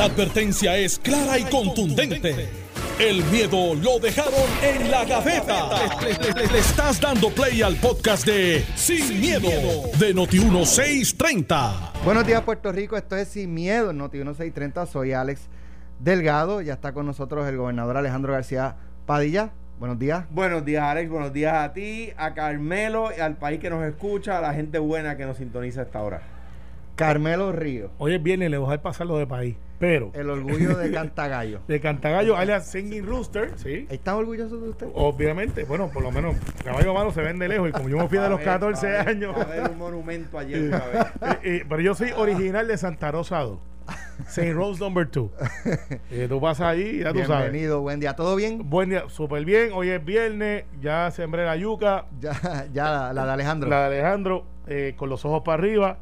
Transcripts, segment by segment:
La advertencia es clara y contundente. El miedo lo dejaron en la gaveta. Le, le- le- le estás dando play al podcast de Sin, miedo, de Noti1630. Buenos días, Puerto Rico. Esto es Sin Miedo, en Noti 1630. Soy Alex Delgado. Ya está con nosotros el gobernador Alejandro García Padilla. Buenos días. Buenos días, Alex. Buenos días a ti, a Carmelo, y al país que nos escucha, a la gente buena que nos sintoniza a esta hora. Carmelo Río, Hoy es viernes, le voy a dejar pasar lo de país. Pero, el orgullo de Cantagallo. de Cantagallo, alias Singing Rooster, sí. ¿Están orgullosos de usted? Obviamente, bueno, por lo menos caballo malo se ven de lejos y como yo me fui de los Va a haber- 14 va a haber- años. A haber un monumento ayer otra vez. Eh, eh, pero yo soy original de Santa Rosa 2. St. Rose number 2. Eh, tú pasas ahí, ya tú sabes. Bienvenido, buen día. ¿Todo bien? Buen día, súper bien. Hoy es viernes, ya sembré la yuca, Ya, ya la, la de Alejandro. la de Alejandro, eh, con los ojos para arriba,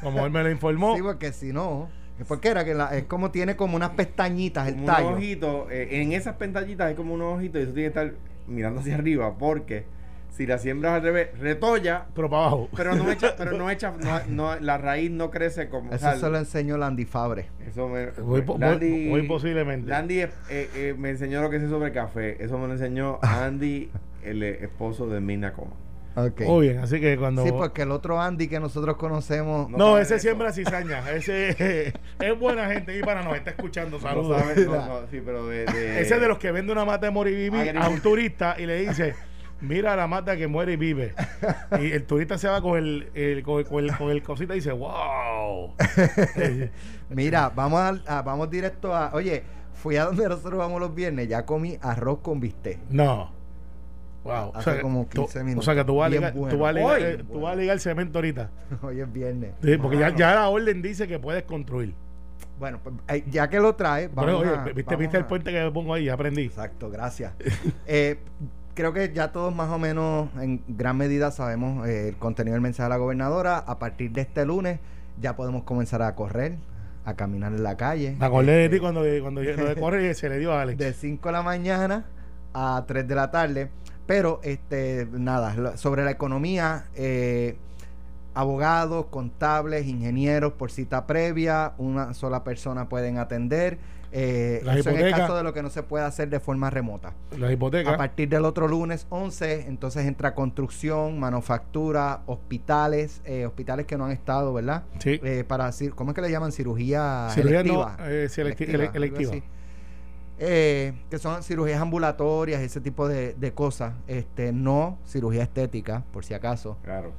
como él me lo informó. Sí, porque si no, ¿por qué era? Que la- es como tiene como unas pestañitas el Como tallo. unos ojitos, eh, en esas pentallitas hay como unos ojitos y eso tiene que estar mirando hacia arriba porque si la siembras al revés, retolla, Pero para abajo. pero no echa, pero no echa, no, no- la raíz no crece como. o Eso sea, se lo enseñó Landy Fabre. Eso me, Muy muy- muy posiblemente. Landy eh, eh, me enseñó lo que sé sobre café. Eso me lo enseñó Andy, el eh, esposo de Mina Coma. Ok. Muy bien, así que cuando. Sí, porque el otro Andy que nosotros conocemos. No No, ese siembra cizaña. Ese es buena gente y para nos está escuchando. Saludos. sabe, no, no, sí, pero de, de- Ese es de los que vende una mata de moribibi a un turista y le dice, mira la mata que muere y vive. Y el turista se va con el, el- con, el, con el- con el cosita y dice, wow. Mira, vamos a, a- vamos directo a. Oye, fui a donde nosotros vamos los viernes, ya comí arroz con bistec. no. Wow. Hace que como tú- 15 minutos. O sea que tú vas a ligar, bueno. tú vas a ligar, Hoy. eh, tú vas a ligar cemento ahorita. Hoy es viernes. Sí, porque ya, ya la orden dice que puedes construir. Bueno, pues, eh, ya que lo trae, Bueno, vamos oye, a- viste, vamos viste el puente que me pongo ahí, aprendí. Exacto, gracias. Eh, creo que ya todos más o menos en gran medida sabemos eh, el contenido del mensaje de la gobernadora. A partir de este lunes ya podemos comenzar a correr, a caminar en la calle. Me acordé de ti Eh, cuando, cuando correr y se le dio a Alex. de 5 de la mañana a 3 de la tarde. Pero, este, nada, sobre la economía, eh, abogados, contables, ingenieros por cita previa, una sola persona pueden atender. Eh, Las eso en el hipotecas. caso de lo que no se puede hacer de forma remota. La hipoteca. A partir del otro lunes 11, entonces entra construcción, manufactura, hospitales, eh, hospitales que no han estado, ¿verdad? Sí. Eh, para ¿cómo es que le llaman? Cirugía, Cirugía no, electiva. eh, sí, electi- ele- algo electiva. Eh, que son cirugías ambulatorias, ese tipo de, de cosas. Este, no cirugía estética, por si acaso. Claro.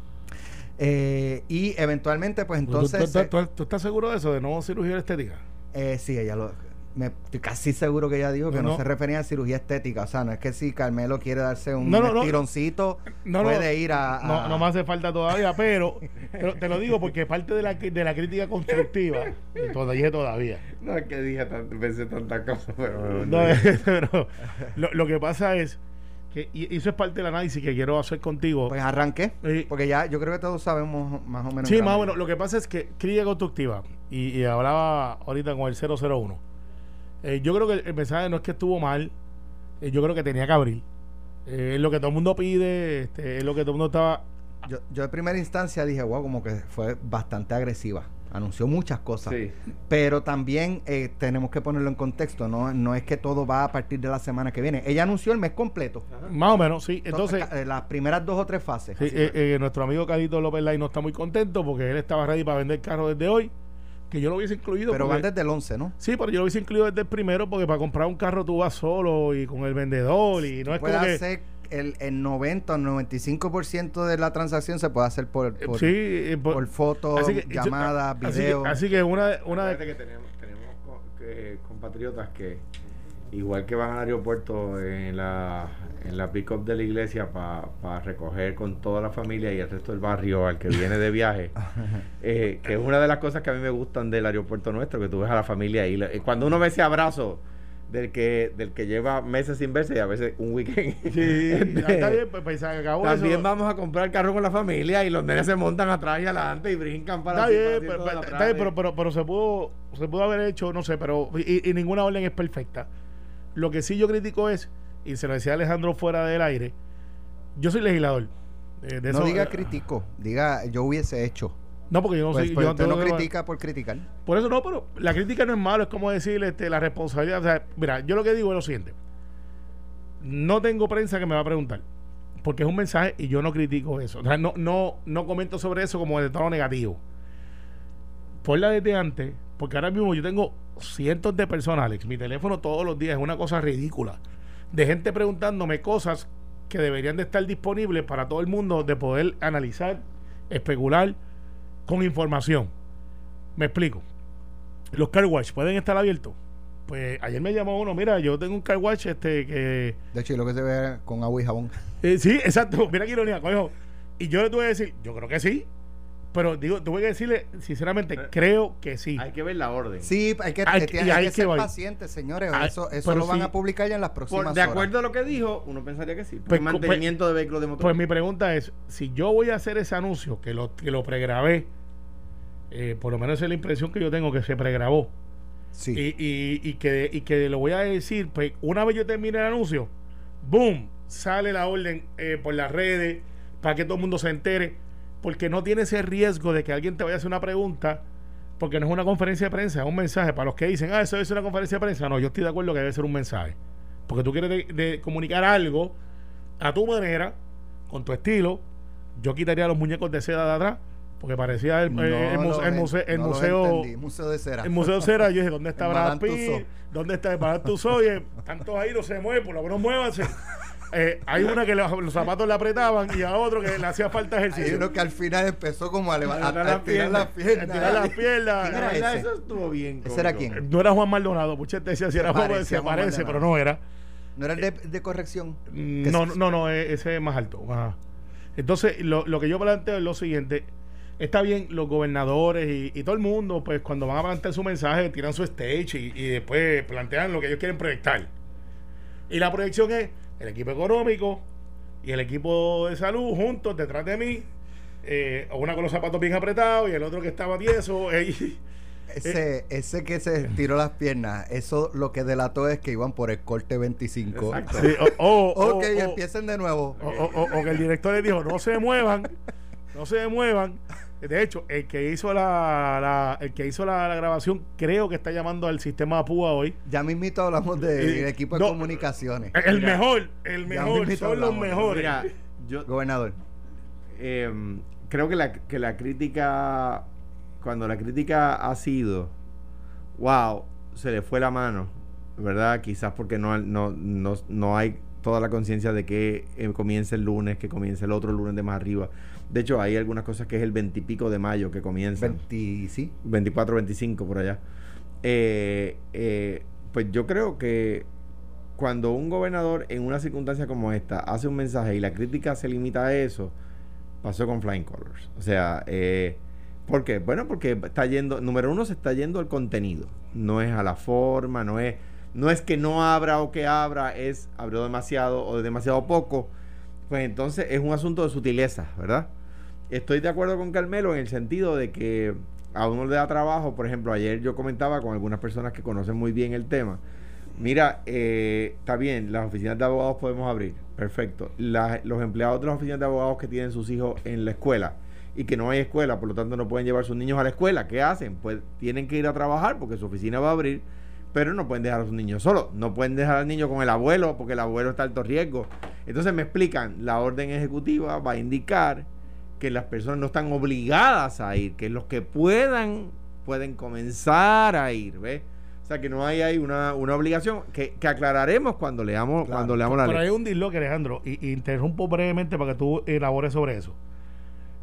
Eh, y eventualmente, pues ¿Tú- tú- entonces. tú, tú- tú estás seguro de eso, de no cirugía estética? Eh, sí, ella lo. Me, estoy casi seguro que ella dijo que No, no, no. se refería a cirugía estética. O sea, no es que si Carmelo quiere darse un No, no, no. tironcito, No, no. puede ir a. a- No, no me hace falta todavía, pero, pero te lo digo porque parte de la, de la crítica constructiva, y todavía todavía. No es que dije pensé tantas cosas, pero. No, pero lo, lo que pasa es que, y eso es parte del análisis que quiero hacer contigo. Pues arranqué. Sí. Porque ya yo creo que todos sabemos más o menos. Sí, más medida. bueno, lo que pasa es que crítica constructiva, y, y hablaba ahorita con el 001, eh, yo creo que el mensaje no es que estuvo mal, eh, yo creo que tenía que abrir. Eh, es lo que todo el mundo pide, este, es lo que todo el mundo estaba... Yo, yo de primera instancia dije, wow, como que fue bastante agresiva. Anunció muchas cosas. Sí. Pero también eh, tenemos que ponerlo en contexto. No, no es que todo va a partir de la semana que viene. Ella anunció el mes completo. Más o menos, sí. Entonces, eh, las primeras dos o tres fases. sí, eh, eh, nuestro amigo Carito López Lai no está muy contento porque él estaba ready para vender carro desde hoy, que yo lo hubiese incluido. pero van porque- desde el 11, ¿no? Sí, pero yo lo hubiese incluido desde el primero porque para comprar un carro tú vas solo y con el vendedor y no es puede como que... hacer el, el 90 o 95% de la transacción se puede hacer por, por, sí, eh, por- por fotos, que llamadas, así que- videos. Así que, una, de- una de- que tenemos, tenemos co- que- compatriotas que, igual que van al aeropuerto en la, en la pick-up de la iglesia para recoger con toda la familia y el resto del barrio al que viene de viaje, eh, que es una de las cosas que a mí me gustan del aeropuerto nuestro, que tú ves a la familia ahí. La- eh, Cuando uno ve ese abrazo del que, del que lleva meses sin verse y a veces un weekend. Sí, Este, está bien, pues, pues, se acabó También eso. vamos a comprar carro con la familia y los nenes se montan atrás y adelante y brincan para Está bien, pero, está bien, de- pero, pero, pero se pudo se pudo haber hecho, no sé, pero y, y ninguna orden es perfecta. Lo que sí yo critico es, y se lo decía Alejandro fuera del aire, yo soy legislador. eh, de no eso- diga critico, diga yo hubiese hecho. No, porque yo no Pues, soy. pues yo usted no critica por criticar. Por eso no, pero la crítica no es malo, es como decirle este, la responsabilidad. O sea, mira, yo lo que digo es lo siguiente. No tengo prensa que me va a preguntar, porque es un mensaje y yo no critico eso. O sea, no, no, no comento sobre eso como de tono negativo. Por la desde antes, porque ahora mismo yo tengo cientos de personas, Alex. Mi teléfono todos los días es una cosa ridícula. De gente preguntándome cosas que deberían de estar disponibles para todo el mundo de poder analizar, especular con información. Me explico. Los car wash pueden estar abiertos. Pues ayer me llamó uno, mira, yo tengo un car wash este que De hecho, lo que se ve con agua y jabón. eh, sí, exacto, mira qué ironía, coño. Y yo le tuve que decir, yo creo que sí. Pero digo, tuve que decirle, sinceramente, creo que sí. Hay que ver la orden. Sí, hay que, Hay que- que, y hay hay que que ser pacientes, señores. Ah, Eso, eso lo van sí. a publicar ya en las próximas Por- de horas. acuerdo a lo que dijo, uno pensaría que sí. Pues, mantenimiento de vehículos de motor. Pues mi pregunta es, si yo voy a hacer ese anuncio, que lo, que lo pregrabé, eh, por lo menos es la impresión que yo tengo, que se pregrabó, Sí. y, y, y que, y que lo voy a decir, pues una vez yo termine el anuncio, boom, sale la orden eh, por las redes para que todo el mundo se entere, porque no tiene ese riesgo de que alguien te vaya a hacer una pregunta, porque no es una conferencia de prensa, es un mensaje. Para los que dicen, ah, eso es una conferencia de prensa, no, yo estoy de acuerdo que debe ser un mensaje, porque tú quieres de- de comunicar algo a tu manera, con tu estilo. Yo quitaría los muñecos de seda de atrás, porque parecía el, No el, muse- los el museo, el no museo. Museo de cera. el Museo Cera, yo dije, ¿dónde está Brad Pitt? ¿Dónde está Madame Tussauds? Oye, Están todos ahí, no se mueven, por lo menos muévanse. Eh, hay una que los zapatos le apretaban y a otro que le hacía falta Hay ejercicio. uno que al final empezó como a, leva- a- Estirar a las las A piernas. tirar las piernas. ¿Quién La verdad, eso estuvo bien. ¿Ese era quién? No era Juan Maldonado, muchas veces decía si era Juan, se parece, pero no era. ¿No era el de, de corrección? Mm, No, s- no, no, e- ese es más alto. Ajá. Entonces, lo, lo que yo planteo es lo siguiente. Está bien, los gobernadores y, y todo el mundo, pues cuando van a plantear su mensaje, tiran su stage y, y después plantean lo que ellos quieren proyectar. Y la proyección es el equipo económico y el equipo de salud juntos detrás de mí, eh, una con los zapatos bien apretados y el otro que estaba tieso. eh, Ese, ese que se tiró las piernas, eso lo que delató es que iban por el corte 25. Exacto. sí, o- o- Ok, o- empiecen de nuevo. O, que el director le dijo, no se muevan, no se muevan. De hecho, el que hizo la, la- el que hizo la, la grabación creo que está llamando al sistema APUA hoy. Ya mismito hablamos del Eh, equipo de no, comunicaciones. El Mira, mejor, el mejor, son los mejores. Mira, yo Gobernador. eh, creo que la, que la crítica, cuando la crítica ha sido, wow, se le fue la mano, ¿verdad? Quizás porque no, no, no, no hay toda la conciencia de que eh, comienza el lunes, que comienza el otro lunes de más arriba. De hecho, hay algunas cosas que es el veintipico de mayo que comienza. 20, sí. 24, 25 por allá. Eh, eh, pues yo creo que cuando un gobernador en una circunstancia como esta hace un mensaje y la crítica se limita a eso, pasó con Flying Colors. O sea, eh, ¿por qué? Bueno, porque está yendo, número uno, se está yendo al contenido, no es a la forma, no es, no es que no abra o que abra, es abrió demasiado o demasiado poco. Pues entonces es un asunto de sutileza, ¿verdad? Estoy de acuerdo con Carmelo en el sentido de que a uno le da trabajo, por ejemplo, ayer yo comentaba con algunas personas que conocen muy bien el tema. Mira, eh, está bien, las oficinas de abogados podemos abrir, perfecto. La- los empleados de las oficinas de abogados que tienen sus hijos en la escuela y que no hay escuela, por lo tanto no pueden llevar sus niños a la escuela, ¿qué hacen? Pues tienen que ir a trabajar porque su oficina va a abrir, pero no pueden dejar a sus niños solos, no pueden dejar al niño con el abuelo porque el abuelo está alto riesgo. Entonces me explican, la orden ejecutiva va a indicar que las personas no están obligadas a ir, que los que puedan pueden comenzar a ir, ¿ves? O sea que no hay ahí una, una obligación que, que aclararemos cuando leamos, Claro. cuando leamos la Pero ley. hay un disloque, Alejandro, y, y interrumpo brevemente para que tú elabores sobre eso.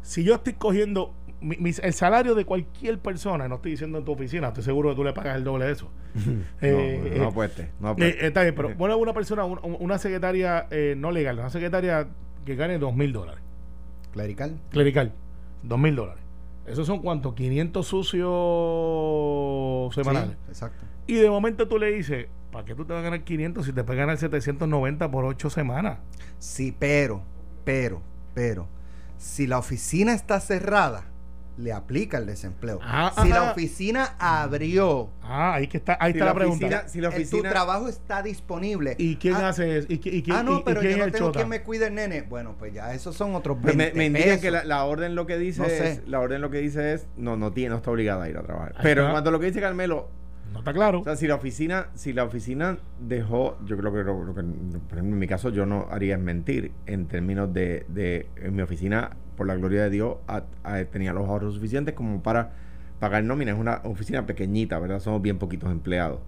Si yo estoy cogiendo mi- el salario de cualquier persona, no estoy diciendo en tu oficina, estoy seguro que tú le pagas el doble de eso. Eh, no, no eh, apueste, no Eh, apueste. está bien, pero pone a una persona, un- una secretaria eh, no legal, una secretaria que gane dos mil dólares, Clerical. clerical, dos mil dólares. ¿Esos son cuántos? 500 sucios semanales. Sí, exacto. Y de momento tú le dices, ¿para qué tú te vas a ganar 500 si te puedes ganar 790 por 8 semanas? Sí, pero, pero, pero, si la oficina está cerrada, le aplica el desempleo. Ah, si ajá. la oficina abrió, Ah, ahí que está, ahí Si está la, la pregunta. oficina- si la oficina- tu trabajo está disponible. ¿Y quién ah, hace eso? ¿Y, qui- y quién, Ah, y- no, y pero quién yo es no el tengo chota? quien me cuide el nene. Bueno, pues ya esos son otros Pues 20 me, me indican pesos. que la, la orden lo que dice No sé. es, la orden lo que dice es, no, no tiene, no está obligada a ir a trabajar. Pero en cuanto a lo que dice Carmelo, No está claro. o sea, si la oficina, si la oficina dejó, yo creo que lo, que, por ejemplo, en mi caso yo no haría mentir en términos de, de en mi oficina, por la gloria de Dios, tenía los ahorros suficientes como para pagar nómina. Es una oficina pequeñita, ¿verdad? Somos bien poquitos empleados.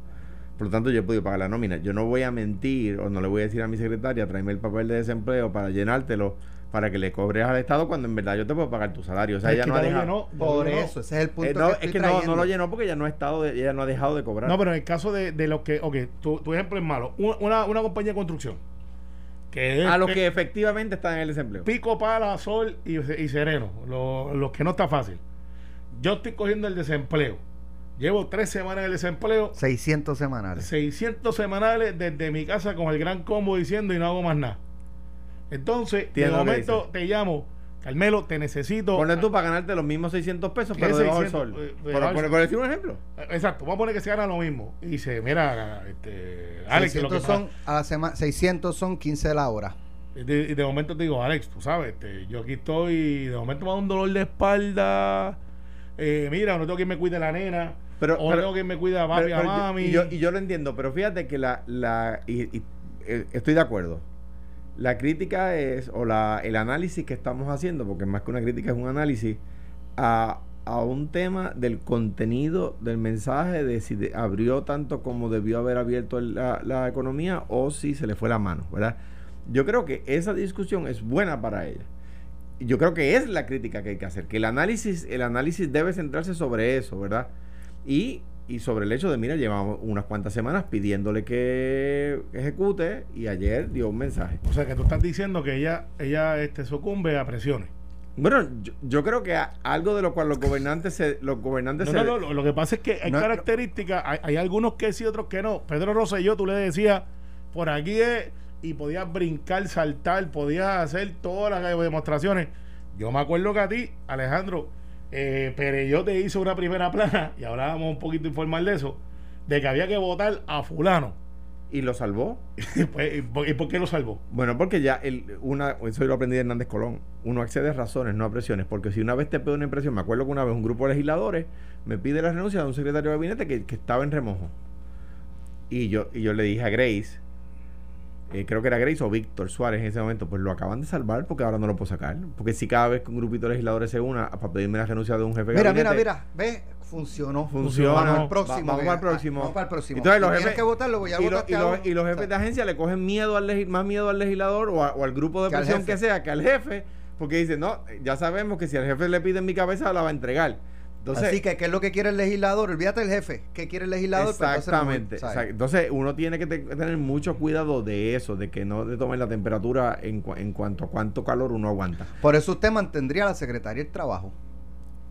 Por lo tanto, yo he podido pagar la nómina. Yo no voy a mentir o no le voy a decir a mi secretaria, tráeme el papel de desempleo para llenártelo para que le cobres al Estado cuando en verdad yo te puedo pagar tu salario. O sea, Es ella que no ha dejado. llenó, Por eso, ese es el punto Eh, no, que es que no, no lo llenó porque ella no ha estado de- ella no ha dejado de cobrar. No, pero en el caso de, de lo que, ok, tu, tu ejemplo es malo. Una, una, compañía de construcción. Que es a los que efectivamente están en el desempleo. pico, pala, sol y, y sereno. Los lo que no está fácil. Yo estoy cogiendo el desempleo. Llevo tres semanas en el desempleo. 600 semanales. 600 semanales desde mi casa con el gran combo diciendo y no hago más nada. Entonces, de que momento te llamo, Carmelo, te necesito. Ponle tú para ganarte los mismos 600 pesos, ¿Qué pero debajo del 600? sol. Eh, Por, debajo del por- sol. por decir un ejemplo. Exacto, vamos a poner que se gana lo mismo. Y dice, mira, este, Alex, lo que 600 son, a la semana, 600 son 15 de la hora. Y de, y de momento te digo, Alex, tú sabes, este, yo aquí estoy, y de momento me da un dolor de espalda. Eh, mira, no tengo quien me cuide la nena. Pero- o pero- tengo quien me cuide a papi, Pero- a yo- mami. y, yo, y yo lo entiendo, pero fíjate que la. la y, y, eh, estoy de acuerdo. La crítica es, o la, el análisis que estamos haciendo, porque más que una crítica es un análisis, a, a un tema del contenido del mensaje, de si abrió tanto como debió haber abierto la, la economía o si se le fue la mano, ¿verdad? Yo creo que esa discusión es buena para ella. Yo creo que es la crítica que hay que hacer, que el análisis, el análisis debe centrarse sobre eso, ¿verdad? Y, y sobre el hecho de, mira, llevamos unas cuantas semanas pidiéndole que ejecute y ayer dio un mensaje. O sea, que tú estás diciendo que ella, ella este, sucumbe a presiones. Bueno, yo, yo creo que a- algo de lo cual los gobernantes se, los gobernantes No, se no, no, lo, que pasa es que hay No, características, hay, hay algunos que sí, otros que no. Pedro Rosselló, tú le decías, por aquí es, y podías brincar, saltar, podías hacer todas las demostraciones. Yo me acuerdo que a ti, Alejandro, eh, Pereyó te hizo una primera plana, y ahora vamos un poquito informal de eso, de que había que votar a fulano. y lo salvó. Pues, ¿Y por qué lo salvó? Bueno, porque ya el, una, eso yo lo aprendí de Hernández Colón. Uno accede a razones, no a presiones. Porque si una vez te pide una impresión, me acuerdo que una vez un grupo de legisladores me pide la renuncia de un secretario de gabinete que, que estaba en remojo. Y yo, y yo le dije a Grace, eh, creo que era Grace o Víctor Suárez en ese momento, pues lo acaban de salvar porque ahora no lo puedo sacar. Porque si cada vez que un grupito de legisladores se una para pedirme la renuncia de un jefe de Mira, gabinete, mira, mira, ve, funcionó. Funciona. Vamos al próximo. Va- vamos al próximo. Vamos para el próximo. Entonces, los jefes- que votarlo, voy a y, lo- votar y los, y los jefes de agencia le cogen miedo al más miedo al legislador o, a- o al grupo de presión que sea que al jefe, porque dicen, no, ya sabemos que si al jefe le piden mi cabeza la va a entregar. Entonces, Así que, ¿qué es lo que quiere el legislador? Olvídate del jefe. ¿Qué quiere el legislador? Pues entonces exactamente. Entonces, uno tiene que te- tener mucho cuidado de eso, de que no le tomen la temperatura en, cua- en cuanto a cuánto calor uno aguanta. Por eso usted mantendría a la secretaria del trabajo.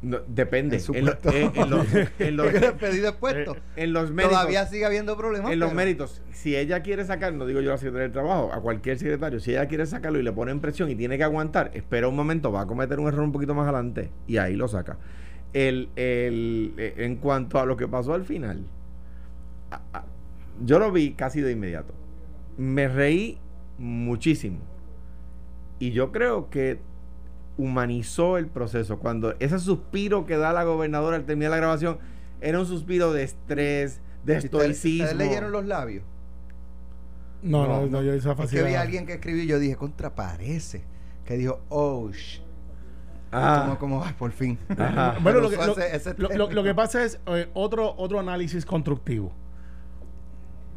No, depende. En En, lo- en- en los, en los- de puesto. en los méritos. Todavía sigue habiendo problemas. en los pero- méritos, si ella quiere sacar, no digo yo a la secretaria del trabajo, a cualquier secretario, si ella quiere sacarlo y le ponen presión y tiene que aguantar, espera un momento, va a cometer un error un poquito más adelante y ahí lo saca. El, el, eh, en cuanto a lo que pasó al final, a- a- yo lo vi casi de inmediato. Me reí muchísimo. Y yo creo que humanizó el proceso. Cuando ese suspiro que da la gobernadora al terminar la grabación era un suspiro de estrés, de ¿Y ustedes- estoicismo. ¿Ustedes leyeron los labios? No, no, No, no, yo esa Es que vi a alguien que escribió y yo dije, contra parece. Que dijo, oh. Ah, Como, como, ay, por fin. Ajá. Bueno, lo que, lo, que pasa es eh, otro, otro análisis constructivo.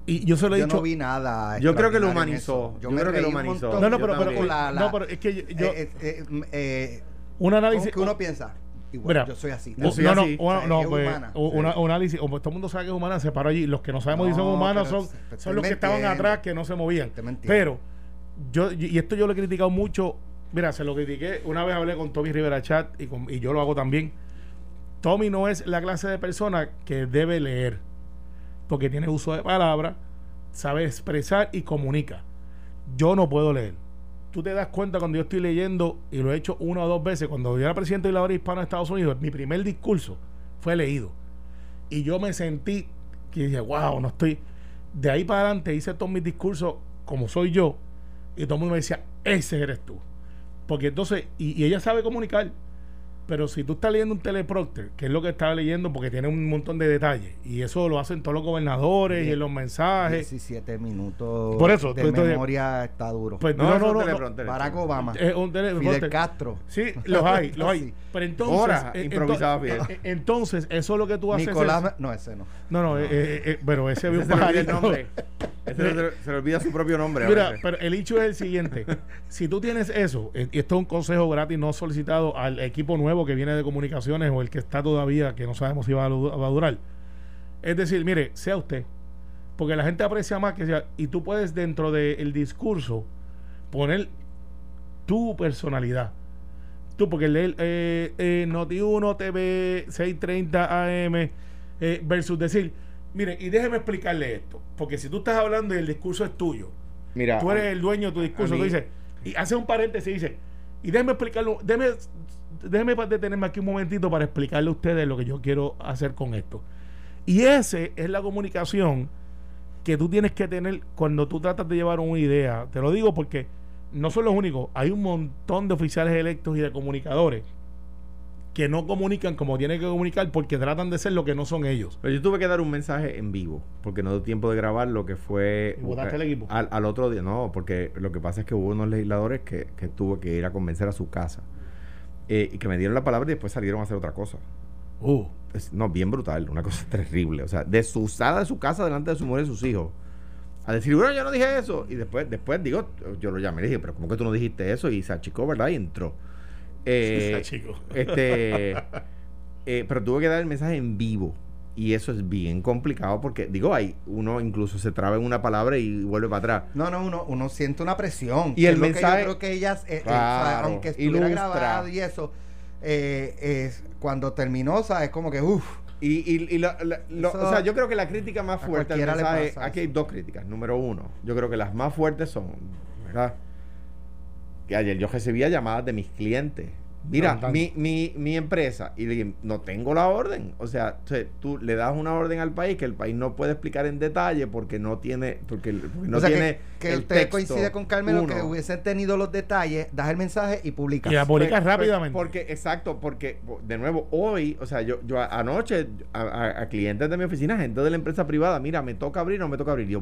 Y yo se lo he yo dicho. no vi nada. Yo creo que lo humanizó. Yo creo que lo humanizó. montón. no, no, yo pero, pero. La- la- no, pero es que yo, yo- Eh, eh, eh, eh, un ¿cómo análisis. que uno piensa? Igual, Mira, yo soy así. Yo soy no, no, así. una- O sea, no, pues, humana, sí. un análisis, como todo el mundo sabe que es humana, se paró allí. Los que no sabemos si son No, humanos son, son los que estaban atrás que no se movían. Pero, yo, y esto yo lo he criticado mucho. Mira, se lo critiqué. Una vez hablé con Tommy Rivera Chat y, con- y yo lo hago también. Tommy no es la clase de persona que debe leer. Porque tiene uso de palabra, sabe expresar y comunica. Yo no puedo leer. tú te das cuenta cuando yo estoy leyendo, y lo he hecho una o dos veces, cuando yo era presidente de la hora hispana de Estados Unidos, mi primer discurso fue leído. Y yo me sentí que dije, wow, no estoy. De ahí para adelante hice todos mis discursos como soy yo, y todo el mundo me decía, ese eres tú. Porque entonces, y, ella sabe comunicar. Pero si tú estás leyendo un teleprompter, que es lo que estaba leyendo, porque tiene un montón de detalles, y eso lo hacen todos los gobernadores y en los mensajes. 17 minutos Por eso, de memoria está duro. Pues No, no, no, no, no. Barack Obama, Es un teleprompter. Fidel Castro, Sí, los hay, los hay. Pero entonces. Ahora, eh, improvisaba ento- bien. eh, Entonces, eso es lo que tú haces. Nicolás, es- no ese no. no, no, eh, eh, eh, pero ese había un se le olvida el pajarito. nombre. Ese se, le- se le olvida su propio nombre. a Mira, pero el hecho es el siguiente. si tú tienes eso, eh, y esto es un consejo gratis no solicitado al equipo nuevo que viene de comunicaciones o el que está todavía, que no sabemos si va a, va a durar. Es decir, mire, sea usted. Porque la gente aprecia más que sea. Y tú puedes dentro del discurso poner tu personalidad. Tú, porque leer eh, eh, Noti1 TV 630 AM eh, versus decir, mire, y déjeme explicarle esto. Porque si tú estás hablando y el discurso es tuyo, Mira, tú eres el dueño de tu discurso, a tú mí- dices, y hace un paréntesis y dice, y déjeme explicarlo, déjeme, déjeme detenerme aquí un momentito para explicarle a ustedes lo que yo quiero hacer con esto. Y ese es la comunicación que tú tienes que tener cuando tú tratas de llevar una idea. Te lo digo porque no son los únicos, hay un montón de oficiales electos y de comunicadores que no comunican como tienen que comunicar porque tratan de ser lo que no son ellos. Pero yo tuve que dar un mensaje en vivo, porque no dio tiempo de grabar lo que fue... ¿Y votaste al equipo? Al, al otro día, no, porque lo que pasa es que hubo unos legisladores que, que tuve que ir a convencer a su casa. Eh, y que me dieron la palabra y después salieron a hacer otra cosa. Uh, Es- no, bien brutal, una cosa terrible. O sea, de su sala de su casa delante de su mujer y sus hijos. A decir, bueno, yo no dije eso. Y después, después digo, yo lo llamé y le dije, pero ¿cómo que tú no dijiste eso? Y se achicó, ¿verdad? Y entró. Eh, chico. este, eh, pero tuve que dar el mensaje en vivo. Y eso es bien complicado porque, digo, ahí uno incluso se traba en una palabra y vuelve para atrás. No, no, uno, uno siente una presión. Y el es lo que mensaje- yo creo que ellas, eh, eh, Claro, aunque estuviera ilustra. grabado y eso, eh, es, cuando terminó, ¿sabes? Como que, uff, Y, y, y lo- o sea, yo creo que la crítica más fuerte le mensaje, aquí hay dos críticas. Número uno, yo creo que las más fuertes son, ¿verdad? Que ayer yo recibía llamadas de mis clientes. Mira, mi, mi, mi empresa, y le dije, no tengo la orden. O sea, tú le das una orden al país que el país no puede explicar en detalle porque no tiene, porque, porque no o sea, tiene que, que el usted texto. coincide con Carmelo Uno. que hubiesen tenido los detalles, das el mensaje y publicas. Y la publicas Pues- pues, rápidamente. Porque, exacto, porque, de nuevo, hoy, o sea, yo, yo anoche, a, a- a clientes de mi oficina, gente de la empresa privada, mira, me toca abrir o no me toca abrir. Yo,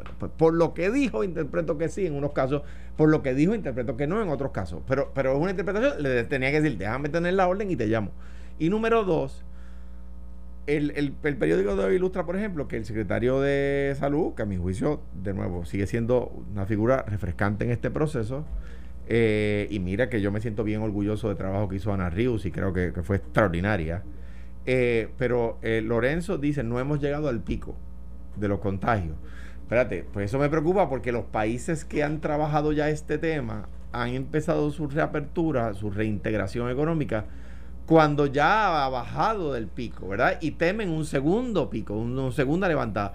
bueno, pues por lo que dijo, interpreto que sí en unos casos, por lo que dijo, interpreto que no en otros casos. Pero, pero es una interpretación, le tenía que decir, déjame tener la orden y te llamo. Y número dos, el, el, periódico de hoy ilustra, por ejemplo, que el secretario de salud, que a mi juicio, de nuevo, sigue siendo una figura refrescante en este proceso. eh, y mira que yo me siento bien orgulloso del trabajo que hizo Ana Rius y creo que, que fue extraordinaria. Eh, pero eh, Lorenzo dice, no hemos llegado al pico de los contagios. Espérate, pues eso me preocupa porque los países que han trabajado ya este tema han empezado su reapertura, su reintegración económica, cuando ya ha bajado del pico, ¿verdad? Y temen un segundo pico, un- una segunda levantada.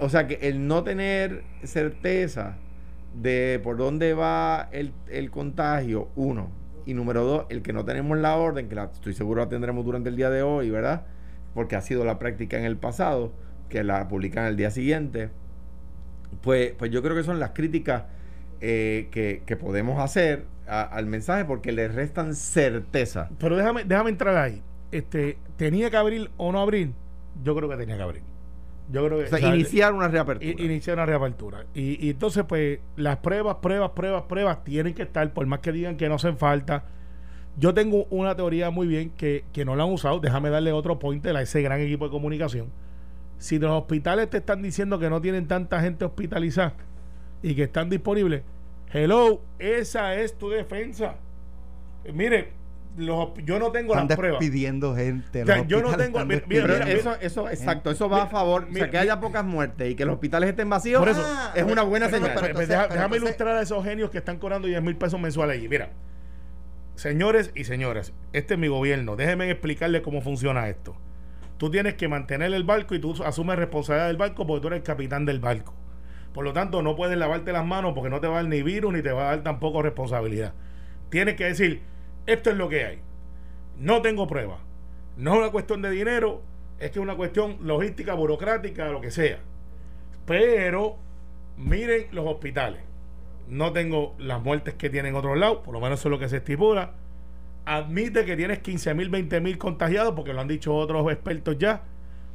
O sea que el no tener certeza de por dónde va el, contagio, uno. Y número dos, el que no tenemos la orden, que la, estoy seguro la tendremos durante el día de hoy, ¿verdad? Porque ha sido la práctica en el pasado, que la publican el día siguiente. Pues, pues yo creo que son las críticas eh, que, que podemos hacer a- al mensaje porque le restan certeza. Pero déjame, déjame entrar ahí. Este, ¿Tenía que abrir o no abrir? Yo creo que tenía que abrir. Yo creo que O sea, o sea, iniciar una reapertura. iniciar una reapertura. Y, y entonces, pues, las pruebas, pruebas, pruebas, pruebas tienen que estar, por más que digan que no hacen falta. Yo tengo una teoría muy bien que, que no la han usado. Déjame darle otro pointer a ese gran equipo de comunicación. Si los hospitales te están diciendo que no tienen tanta gente hospitalizada y que están disponibles, hello, esa es tu defensa. Eh, Mire, los, yo no tengo Están las pruebas. despidiendo gente. O sea, los yo no tengo- mira, mira, eso, eso, exacto, eso va a favor. o mira, sea, que haya pocas muertes y que los hospitales estén vacíos. Por eso, Ah, es una buena pero- señal. pero entonces- deja- pero déjame entonces- ilustrar a esos genios que están cobrando 10 mil pesos mensuales allí. Mira, señores y señoras, este es mi gobierno. Déjenme explicarle cómo funciona esto. Tú tienes que mantener el barco y tú asumes responsabilidad del barco porque tú eres el capitán del barco. Por lo tanto, no puedes lavarte las manos porque no te va a dar ni virus ni te va a dar tampoco responsabilidad. Tienes que decir, esto es lo que hay. No tengo prueba. No es una cuestión de dinero, es que es una cuestión logística, burocrática, lo que sea. Pero miren los hospitales. No tengo las muertes que tienen otros lados, por lo menos eso es lo que se estipula. Admite que tienes 15 mil, 20 mil contagiados, porque lo han dicho otros expertos ya.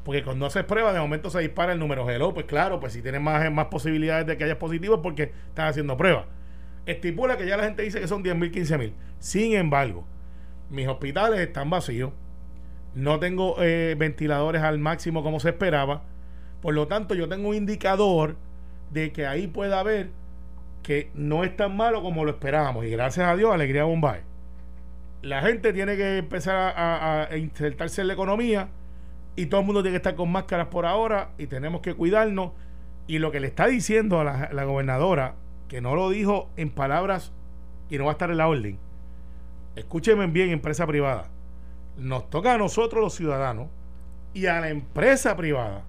Porque cuando haces pruebas, de momento se dispara el número hello. Pues claro, pues si tienes más, más posibilidades de que haya positivos, porque estás haciendo pruebas. Estipula que ya la gente dice que son 10 mil, 15 mil. Sin embargo, mis hospitales están vacíos. No tengo eh, ventiladores al máximo como se esperaba. Por lo tanto, yo tengo un indicador de que ahí puede haber que no es tan malo como lo esperábamos. Y gracias a Dios, alegría Bombay. La gente tiene que empezar a, insertarse en la economía y todo el mundo tiene que estar con máscaras por ahora y tenemos que cuidarnos. Y lo que le está diciendo a la, la gobernadora, que no lo dijo en palabras y no va a estar en la orden, escúchenme bien, empresa privada, nos toca a nosotros los ciudadanos y a la empresa privada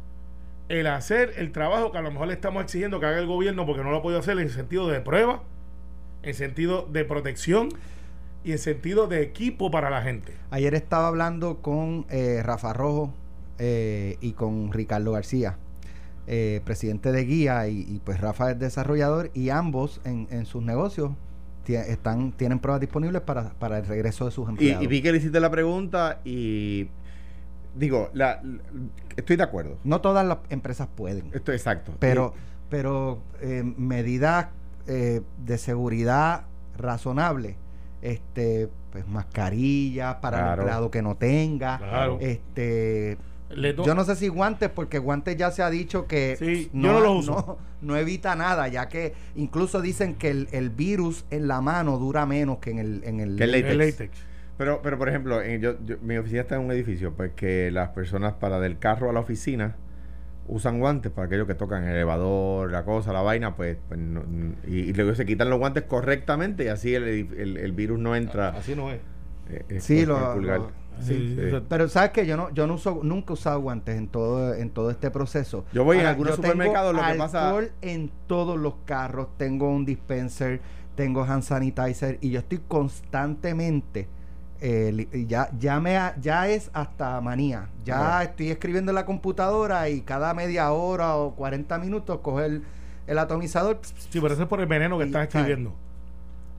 el hacer el trabajo que a lo mejor le estamos exigiendo que haga el gobierno porque no lo ha podido hacer en sentido de prueba, en sentido de protección y en sentido de equipo para la gente. Ayer estaba hablando con eh, Rafa Rojo eh, y con Ricardo García, eh, presidente de Guía, y, pues Rafa es desarrollador y ambos en, en sus negocios están, tienen pruebas disponibles para, para el regreso de sus empleados. Y, vi que le hiciste la pregunta y digo, la, estoy de acuerdo. No todas las empresas pueden. Esto exacto. Pero, pero eh, medidas eh, de seguridad razonable, este, pues mascarillas para el empleado que no tenga, este yo no sé si guantes, porque guantes ya se ha dicho que no, no, evita nada, ya que incluso dicen que el, virus en la mano dura menos que en el, en el, latex. Pero, pero por ejemplo, yo, mi oficina está en un edificio, pues que las personas para del carro a la oficina usan guantes para aquellos que tocan el elevador, la cosa, la vaina, pues, pues y, luego se quitan los guantes correctamente y así el, virus no entra. Así no es. Eh, sí, lo, Sí, Pero sabes que yo no, yo no uso, nunca he usado guantes en todo, en todo este proceso. Yo voy en algunos supermercados, lo que pasa. en todos los carros, tengo un dispenser, tengo hand sanitizer y yo estoy constantemente. Eh, ya, ya, me ya es hasta manía. Ya estoy escribiendo en la computadora y cada media hora o 40 minutos coge el, el atomizador. Sí, pero eso es por el veneno que estás escribiendo.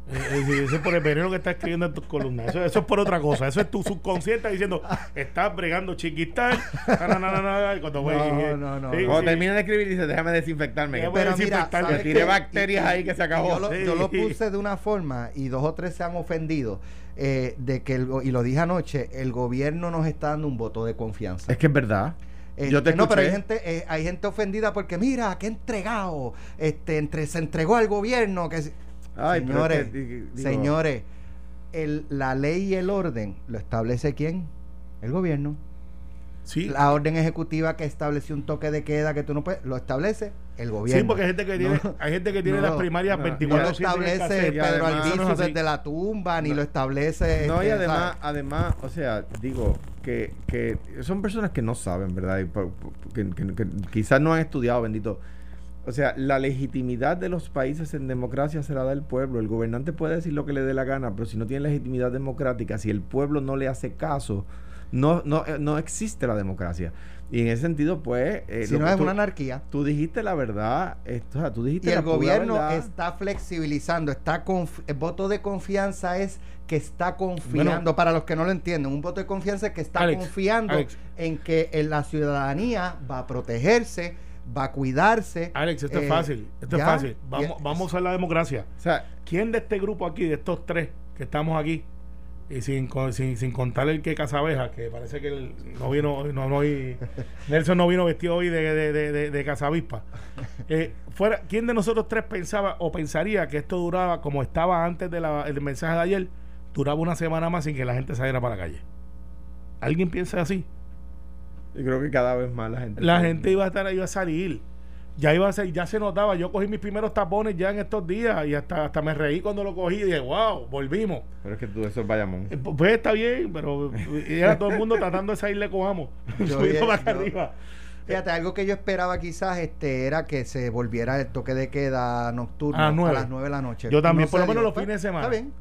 Eh, eh, eso es por el veneno que está escribiendo en tus columnas. Eso, es por otra cosa. Eso es tu subconsciente diciendo, estás bregando chiquital. No, no, no, cuando, no, no, no, cuando termina de escribir, dice, déjame desinfectarme. Pero mira, que tiré bacterias ahí que se acabó. Yo lo, puse de una forma y dos o tres se han ofendido. Eh, de que el, y lo dije anoche, el gobierno nos está dando un voto de confianza. Es que es verdad. Yo te no, pero hay gente, eh, hay gente ofendida porque mira, qué entregado, este, entre, se entregó al gobierno, que señores, señores, el, la ley y el orden lo establece quién? El gobierno. Sí. La orden ejecutiva que establece un toque de queda que tú no puedes, lo establece el gobierno. Sí, porque hay gente que tiene, hay gente que tiene las primarias 24 No lo establece Pedro Albizu desde la tumba, ni lo establece. No, y este, además, además, o sea, digo, que, que son personas que no saben, ¿verdad? que, que quizás no han estudiado, bendito o sea, la legitimidad de los países en democracia será del pueblo. El gobernante puede decir lo que le dé la gana, pero si no tiene legitimidad democrática, si el pueblo no le hace caso, no, no, eh, no existe la democracia. Y en ese sentido, pues... Eh, si no es una anarquía. Tú dijiste la verdad. Esto, tú dijiste y el gobierno está flexibilizando, está el voto de confianza es que está confiando, para los que no lo entienden, un voto de confianza es que está confiando en que la ciudadanía va a protegerse, va a cuidarse. Alex, esto es eh, fácil, esto es fácil. Vamos, vamos a la democracia. O sea, ¿quién de este grupo aquí, de estos tres que estamos aquí, y sin, sin, sin contar el que Casabeja, que parece que no vino, no, no, Nelson no vino vestido hoy de, de, de, de Casavispa. Eh, fuera, ¿Quién de nosotros tres pensaba o pensaría que esto duraba como estaba antes del mensaje de ayer? Duraba una semana más sin que la gente saliera para la calle. ¿Alguien piensa así? Yo creo que cada vez más la gente. La gente iba a estar, iba a salir. Ya iba a ser, ya se notaba. Yo cogí mis primeros tapones ya en estos días y hasta, hasta me reí cuando lo cogí y dije, wow, volvimos. Pero es que tú eso es Bayamón. Eh, pues está bien, pero era todo el mundo tratando de salirle cojamos. Subiendo para acá arriba. Fíjate, algo que yo esperaba quizás este era que se volviera el toque de queda nocturno A las nueve. las 9 de la noche. Yo también, No por lo menos los fines de semana. Está bien.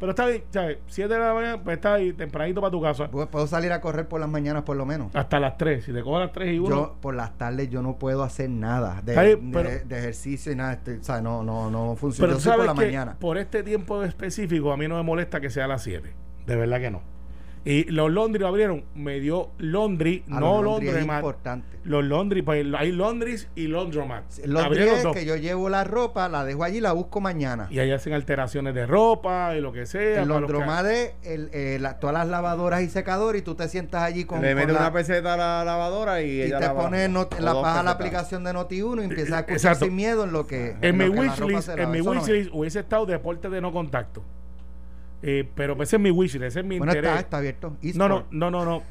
Pero está bien, ¿sabes? 7 de la mañana, pues está ahí tempranito para tu casa. Pues puedo salir a correr por las mañanas por lo menos. Hasta las 3. Si te cojo a las 3 y 1. Yo por las tardes yo no puedo hacer nada de, bien, de- pero- de ejercicio y nada. este, o sea, no, no, no funciona. Pero Yo tú por la que mañana. por este tiempo específico a mí no me molesta que sea a las 7. De verdad que no. Y los Londres lo abrieron. Me dio Londres, A no Londres es Londres, importante. Los Londres, pues hay Londres y días dos. que yo llevo la ropa, la dejo allí, la busco mañana. Y ahí hacen alteraciones de ropa y lo que sea. el Londromat es el, eh, la- todas las lavadoras y secadores y tú te sientas allí con, Le metes una peseta a la lavadora y, y ella te lava pones la, la baja aplicación de Noti1 y empiezas a escuchar Exacto. sin miedo en lo que En en mi wishlist hubiese estado deporte de no contacto. Eh, pero ese es mi wishlist, ese es mi Bueno, interés. está, está abierto. No, no, no, no, no.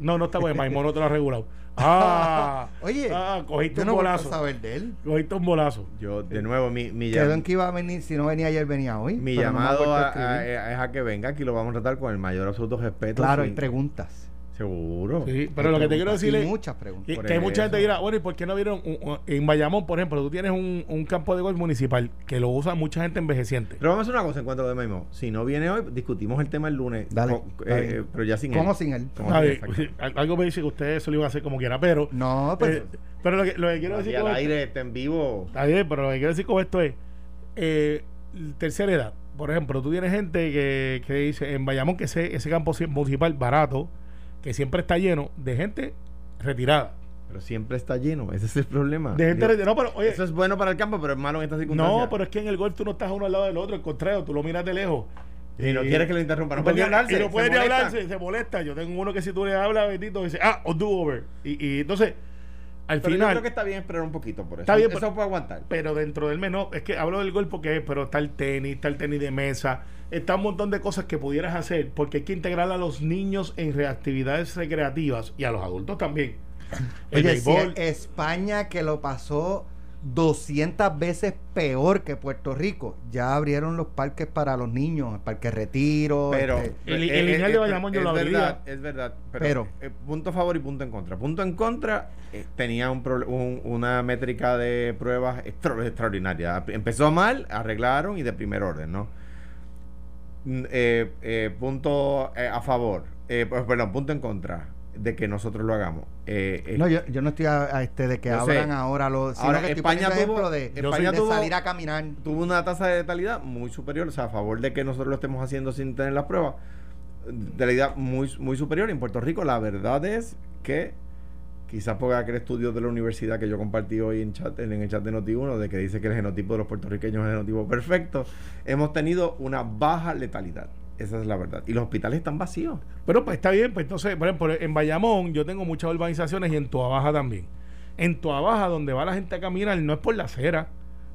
No, no está bueno. Maimón no te lo ha regulado. Ah, Oye, ah, cogiste yo un no bolazo. saber de él. Cogiste un bolazo. Yo, de nuevo, mi, mi, Quedó llam- en que iba a venir, si no venía ayer, venía hoy. mi no llamado a- a- es a que venga, aquí lo vamos a tratar con el mayor absoluto respeto. Claro, hay preguntas. Seguro. Sí, pero lo que te quiero decir es muchas preguntas. que, mucha gente dirá, bueno, ¿y por qué no vieron un- un- en Bayamón, por ejemplo, tú tienes un, un campo de golf municipal que lo usa mucha gente envejeciente? Pero vamos a hacer una cosa en cuanto a lo de Maimón. Si no viene hoy, discutimos el tema el lunes. Dale, Con- está eh, pero ya sin ¿Cómo él. sin él? Sin eh, él, algo me dice que ustedes eso lo iban a hacer como quiera, pero No, pues eh, pero lo que, lo que quiero decir al aire, está en vivo. Está bien, pero lo que quiero decir con esto es, eh, tercera edad. Por ejemplo, tú tienes gente que, que dice en Bayamón que ese, ese campo municipal barato, que siempre está lleno de gente retirada. Pero siempre está lleno. Ese es el problema. De gente retirada. No, pero oye, Eso es bueno para el campo, pero es malo en esta circunstancia. no, pero es que en el golf tú no estás uno al lado del otro, al contrario, tú lo miras de lejos. Y no quieres que lo interrumpa. No Y puede hablarse. Y no se puede hablarse, se molesta. Yo tengo uno que si tú le hablas, bendito, dice, ah, o do over. Y, y entonces, al Pero yo final, creo que está bien esperar un poquito por eso. Está bien, eso pero- puede aguantar. pero dentro del menú, es que hablo del golf porque pero está el tenis, está el tenis de mesa, está un montón de cosas que pudieras hacer porque hay que integrar a los niños en reactividades recreativas y a los adultos también. El Oye, si béisbol, España que lo pasó 200 veces peor que Puerto Rico, ya abrieron los parques para los niños, el parque Retiro. Pero este, El- el lineal de Bayamón yo es lo verdad, es verdad. Pero, Pero- eh, punto a favor y punto en contra. Punto en contra eh, tenía un, una métrica de pruebas extra- extraordinaria. Empezó mal, arreglaron y de primer orden, ¿no? Mm, eh, eh, punto eh, a favor, eh, pues, perdón, punto en contra de que nosotros lo hagamos. Eh, eh, no, yo, yo no estoy a, a este de que Yo abran sé. ahora los. Ahora, que España tuvo- de, España de tuvo- salir a caminar. tuvo una tasa de letalidad muy superior, o sea, a favor de que nosotros lo estemos haciendo sin tener las pruebas, de letalidad muy, muy superior. En Puerto Rico, la verdad es que, quizás por aquel estudio de la universidad que yo compartí hoy en, chat, en el chat de Noti1, de que dice que el genotipo de los puertorriqueños es el genotipo perfecto, hemos tenido una baja letalidad. Esa es la verdad. Y los hospitales están vacíos. pero pues está bien, pues entonces, por ejemplo, en Bayamón yo tengo muchas urbanizaciones y en Toa Baja también. En Toa Baja, donde va la gente a caminar, no es por la acera,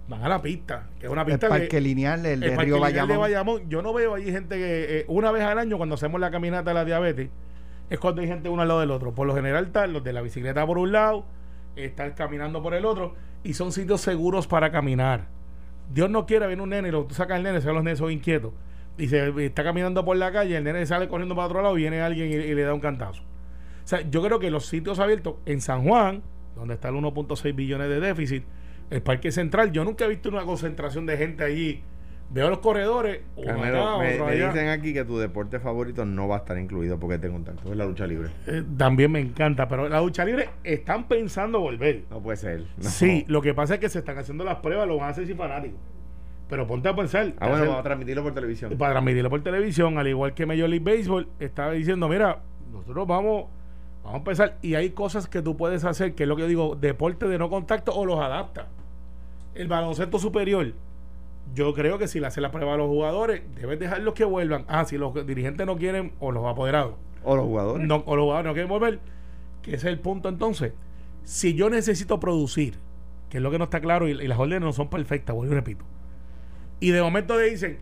van a la pista, que es una El pista que- parque lineal, el, el de parque Río lineal Bayamón. de Bayamón, yo no veo allí gente que eh, una vez al año cuando hacemos la caminata de la diabetes es cuando hay gente uno al lado del otro. Por lo general están los de la bicicleta por un lado, están caminando por el otro y son sitios seguros para caminar. Dios no quiera viene un nene y lo tú sacas al nene, se los nenes son inquietos y se está caminando por la calle, el nene sale corriendo para otro lado viene alguien y, y le da un cantazo. O sea, yo creo que los sitios abiertos en San Juan, donde está el 1.6 billones de déficit, el Parque Central, yo nunca he visto una concentración de gente allí. Veo los corredores, Carmelo, acá, me, me dicen aquí que tu deporte favorito no va a estar incluido porque te contacto. Es la lucha libre. Eh, también me encanta, pero la lucha libre están pensando volver. No puede ser. no. Sí, lo que pasa es que se están haciendo las pruebas, lo van a hacer sin fanáticos. Pero ponte a pensar. Ah, bueno, hacer- vamos a transmitirlo por televisión. para transmitirlo por televisión, al igual que Major League Baseball, estaba diciendo, mira, nosotros vamos, vamos a empezar, y hay cosas que tú puedes hacer, que es lo que yo digo, deporte de no contacto o los adapta. El baloncesto superior, yo creo que si le hace la prueba a los jugadores, debes dejarlos que vuelvan. Ah, si los dirigentes no quieren, o los apoderados, O los jugadores. no, o los jugadores no quieren volver, que ese es el punto entonces. Si yo necesito producir, que es lo que no está claro, y, y las órdenes no son perfectas, vuelvo y repito. Y de momento le dicen,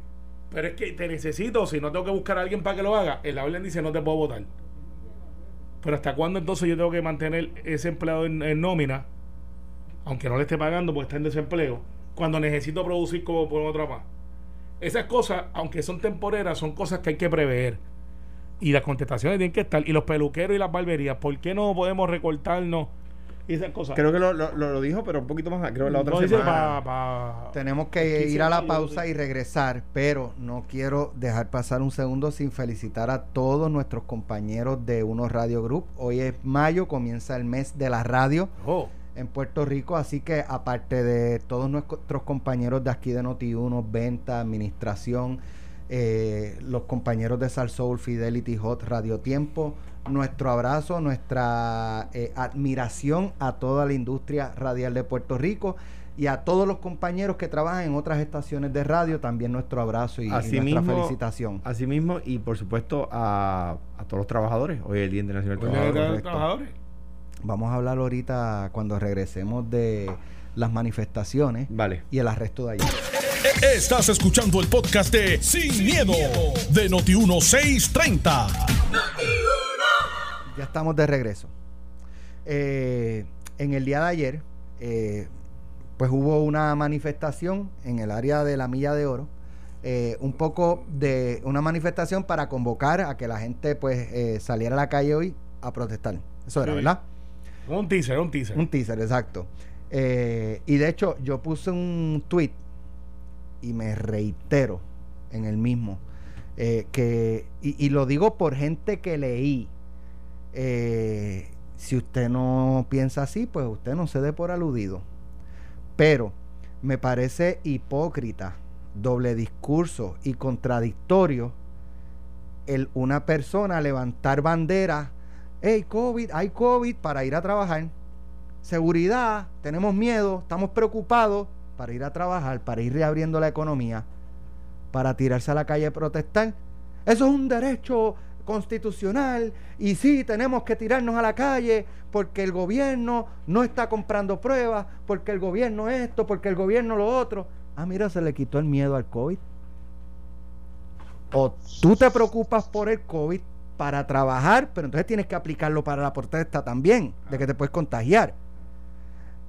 pero es que te necesito, si no tengo que buscar a alguien para que lo haga, el orden dice no te puedo votar. Pero hasta cuándo entonces yo tengo que mantener ese empleado en, en nómina, aunque no le esté pagando porque está en desempleo, cuando necesito producir como por otra más. Esas cosas, aunque son temporeras, son cosas que hay que prever. Y las contestaciones tienen que estar. Y los peluqueros y las barberías, ¿por qué no podemos recortarnos y esas cosas. Creo que lo, lo, lo dijo, pero un poquito más. Creo que la otra No semana. pa- pa- Tenemos que 15 ir a la pausa y regresar, pero no quiero dejar pasar un segundo sin felicitar a todos nuestros compañeros de Uno Radio Group. Hoy es mayo, comienza el mes de la radio Oh, en Puerto Rico, así que aparte de todos nuestros compañeros de aquí de Noti1, venta, administración, eh, los compañeros de Sal Soul, Fidelity Hot, Radio Tiempo, nuestro abrazo, nuestra eh, admiración a toda la industria radial de Puerto Rico y a todos los compañeros que trabajan en otras estaciones de radio, también nuestro abrazo y, y nuestra felicitación. Asimismo, y por supuesto a, a todos los trabajadores. Hoy es el Día Internacional del ¿dónde Trabajador. están los trabajadores? Vamos a hablar ahorita cuando regresemos de las manifestaciones Vale. y el arresto de ayer. Estás escuchando el podcast de Sin, miedo, de Noti1630. Ya estamos de regreso. Eh, en el día de ayer, eh, pues hubo una manifestación en el área de la Milla de Oro. eh, un poco de una manifestación para convocar a que la gente pues saliera a la calle hoy a protestar. Eso era, Sí. ¿verdad? Un teaser, un teaser. Un teaser, exacto. Y de hecho, yo puse un tweet y me reitero en el mismo. que, y, y lo digo por gente que leí. Eh, si usted no piensa así, pues usted no se dé por aludido. Pero me parece hipócrita, doble discurso y contradictorio el una persona levantar bandera, hey, COVID, hay COVID para ir a trabajar. Seguridad, tenemos miedo, estamos preocupados para ir a trabajar, para ir reabriendo la economía, para tirarse a la calle a protestar. Eso es un derecho constitucional y sí, tenemos que tirarnos a la calle porque el gobierno no está comprando pruebas, porque el gobierno esto, porque el gobierno lo otro. Ah, mira, se le quitó el miedo al COVID. O tú te preocupas por el COVID para trabajar, pero entonces tienes que aplicarlo para la protesta también, de que te puedes contagiar.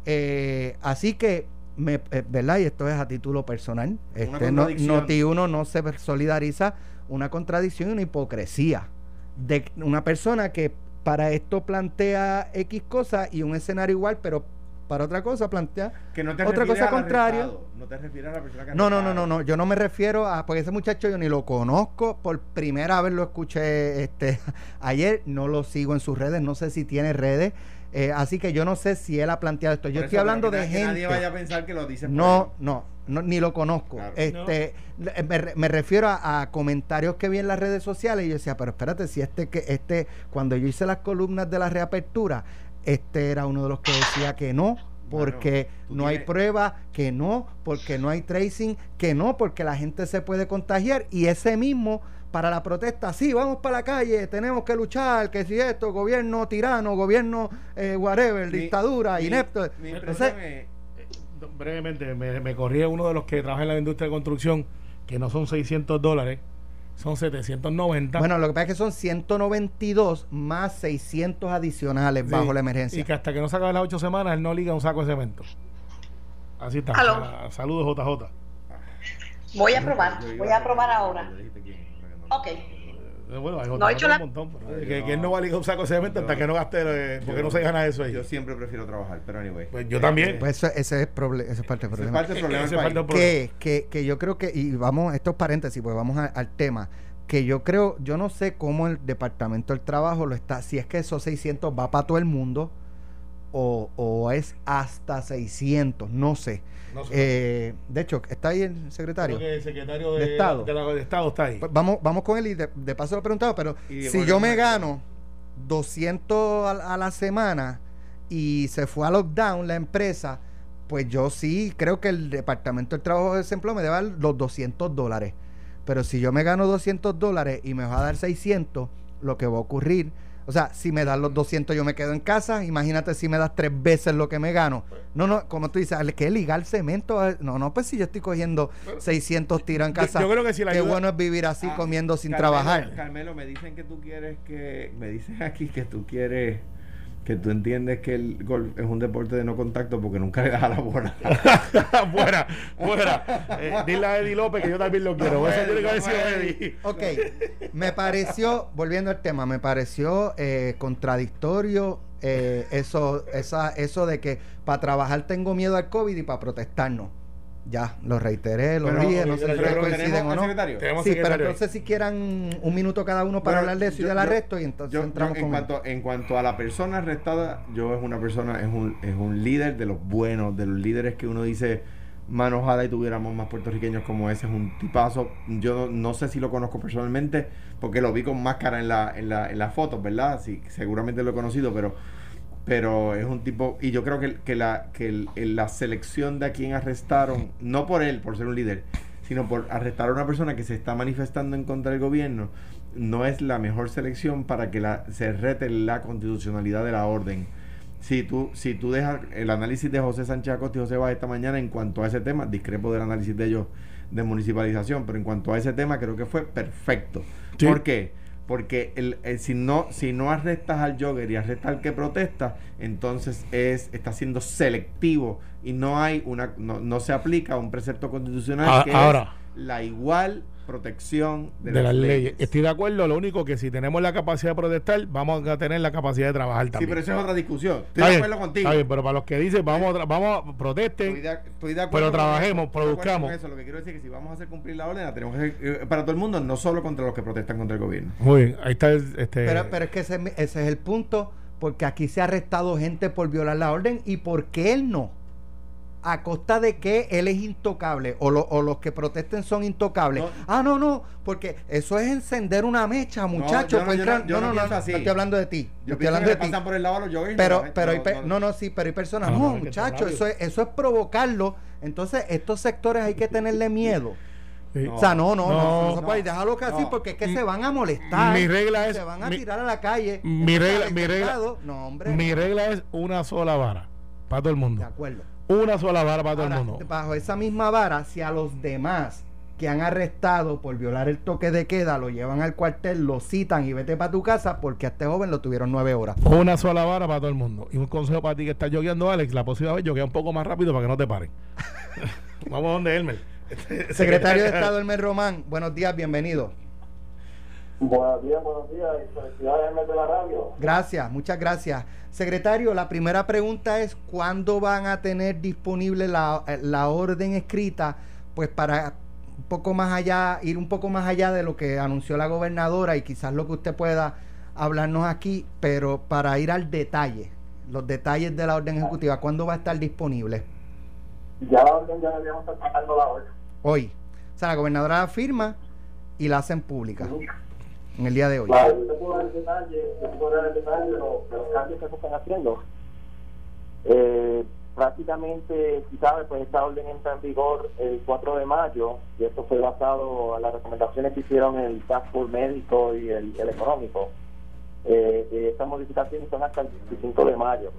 Eh, así que, me, eh, ¿verdad? Y esto es a título personal. Este, no, contradicción. Noti1 no se solidariza una contradicción y una hipocresía de una persona que para esto plantea X cosas y un escenario igual, pero para otra cosa plantea Que no te Otra cosa contraria. No te refieres a la persona que no, no, no, no, no, yo no me refiero a, porque ese muchacho yo ni lo conozco, por primera vez lo escuché este ayer, no lo sigo en sus redes, no sé si tiene redes, eh, así que yo no sé si él ha planteado esto. Yo Por estoy hablando de que gente. Nadie vaya a pensar que lo dices por No, no, no, ni lo conozco. Claro. Este, le- me, me refiero a, a comentarios que vi en las redes sociales y yo decía, pero espérate, si este que este cuando yo hice las columnas de la reapertura, este era uno de los que decía que no, porque no hay prueba, que no, porque no hay tracing, que no, porque la gente se puede contagiar y ese mismo para la protesta, sí, vamos para la calle, tenemos que luchar, que si esto, gobierno tirano, gobierno eh, whatever, Mi- dictadura, mi- inepto. mi Entonces, impresión es- Brevemente, me, me corría uno de los que trabaja en la industria de construcción, que no son 600 dólares, son 790. Bueno, lo que pasa es que son 192 más 600 adicionales Sí, bajo la emergencia. Y que hasta que no se acaben las 8 semanas, él no liga un saco de cemento. Así está. Aló. Ah, Saludos, JJ. Voy a probar, voy a probar ahora. Ok. Bueno, hay No he hecho un la- montón. pero, Ay, que, no. que él no va a ligar un saco de cemento hasta que no gaste, eh, porque yo- no se gana eso ahí. Yo siempre prefiero trabajar, pero anyway. Pues yo también. Pues eso- ese es, proble- ese es parte del Ese es problema. parte del problema Ese es parte del problema. Que, que, que yo creo que, y vamos, estos paréntesis, pues vamos a- al tema, que yo creo, yo no sé cómo el Departamento del Trabajo lo está, si es que esos 600 va para todo el mundo o, o es hasta 600, no sé. No sé. Eh, de hecho, está ahí el secretario. Creo que el secretario de, de Estado. de la- de Estado está ahí. Pues vamos, vamos con él y de, de paso lo preguntaba, pero Y de si yo me gano 200 a, a la semana y se fue a lockdown la empresa, pues yo sí creo que el Departamento del Trabajo de Desempleo me debe dar los 200 dólares. Pero si yo me gano 200 dólares y me va a dar 600, lo que va a ocurrir, o sea, si me das los 200 yo me quedo en casa, imagínate si me das tres veces lo que me gano. No, no, como tú dices, que ligar cemento, no, no, pues si yo estoy cogiendo 600 tiros en Yo- casa, yo creo que si la qué ayuda- bueno es vivir así Ah, comiendo sin Carmelo, trabajar. Carmelo, me dicen que tú quieres que. Me dicen aquí que tú quieres. Que tú entiendes que el golf es un deporte de no contacto porque nunca le das a la bola. fuera, fuera. Eh, dile a Eddie López que yo también lo quiero. Eso tiene que decir Eddie. Ok, me pareció, volviendo al tema, me pareció eh, contradictorio eh, eso, esa, eso de que para trabajar tengo miedo al COVID y para protestar no. Ya, lo reiteré, lo Pero, dije, no oye, sé si ustedes coinciden o no. secretario. Sí, pero entonces si quieran un minuto cada uno para Bueno, hablar de eso y del arresto y entonces Yo- yo entramos en, con cuanto, en cuanto a la persona arrestada, yo es una persona, es un, es un líder de los buenos, de los líderes que uno dice, mano ojalá y tuviéramos más puertorriqueños como ese, es un tipazo. Yo no, no sé si lo conozco personalmente, porque lo vi con máscara en la, en la, en las fotos, ¿verdad? Sí, seguramente lo he conocido, pero pero es un tipo y yo creo que, que la que el- la selección de a quien arrestaron no por él por ser un líder sino por arrestar a una persona que se está manifestando en contra del gobierno no es la mejor selección para que la, se rete la constitucionalidad de la orden si tú si tú dejas el análisis de José Sánchez Acosta y José Báez esta mañana en cuanto a ese tema discrepo del análisis de ellos de municipalización pero en cuanto a ese tema creo que fue perfecto Sí. ¿por qué? Porque el, el- si no si no arrestas al jogger y arrestas al que protesta, entonces es está siendo selectivo y no hay una no, no se aplica un precepto constitucional Ah, que ahora. es la igual protección de, de las leyes. Estoy de acuerdo, lo único que si tenemos la capacidad de protestar, vamos a tener la capacidad de trabajar Sí, también. pero eso es otra discusión. Estoy Está de bien, acuerdo contigo. está bien, pero para los que dicen, vamos, a tra- vamos a protesten, Estoy de, estoy de acuerdo pero trabajemos, eso, produzcamos. Eso. Lo que quiero decir es que si vamos a hacer cumplir la orden, la tenemos que hacer eh, para todo el mundo, no solo contra los que protestan contra el gobierno. Muy bien, ahí está el, este, Pero, pero es que ese, ese es el punto, porque aquí se ha arrestado gente por violar la orden y porque él no. ¿A costa de que él es intocable? O, lo- o los que protesten son intocables. No. Ah, no, no, porque eso es encender una mecha, muchachos. yo no- yo no- no, no no, así. no estoy hablando de ti. Yo estoy hablando que de ti. pasan por el lado a los joggers. Pero, pero, hay no, pe- no. no, sí, pero hay personas, No, muchachos, eso es, eso es provocarlo. Entonces, estos sectores hay que tenerle miedo. sí. No. o sea, no, no, no, No, no, se déjalo que así, no. porque es que se van a molestar. Mi regla es- Se van a mi- tirar a la calle. mi regla- mi regla- No, hombre. Mi regla es una sola vara para todo el De mundo. acuerdo. Una sola vara para todo el mundo. bajo esa misma vara, si a los demás que han arrestado por violar el toque de queda lo llevan al cuartel, lo citan y vete para tu casa, porque a este joven lo tuvieron nueve horas. Una sola vara para todo el mundo. Y un consejo para ti que estás yogueando, Alex, la próxima vez yoguea un poco más rápido para que no te paren. Vamos donde Elmer. Secretario de Estado Elmer Román, buenos días, bienvenido. Buenos días, buenos días. y Felicidades, de la radio. Gracias, muchas gracias. Secretario, la primera pregunta es ¿cuándo van a tener disponible la, la orden escrita? Pues para un poco más allá, ir un poco más allá de lo que anunció la gobernadora y quizás lo que usted pueda hablarnos aquí, pero para ir al detalle, los detalles de la orden ejecutiva, ¿cuándo va a estar disponible? Ya la orden ya deberíamos estar pasando la orden. Hoy. O sea, la gobernadora la firma y la hacen pública en el día de hoy. Puedo dar el detalle, de, los- cambios que se están haciendo. Eh, prácticamente, si sabes, pues esta orden entra en vigor el 4 de mayo y esto fue basado en las recomendaciones que hicieron el Task Force médico y el, económico. Eh, eh, estas modificaciones son hasta el 25 de mayo.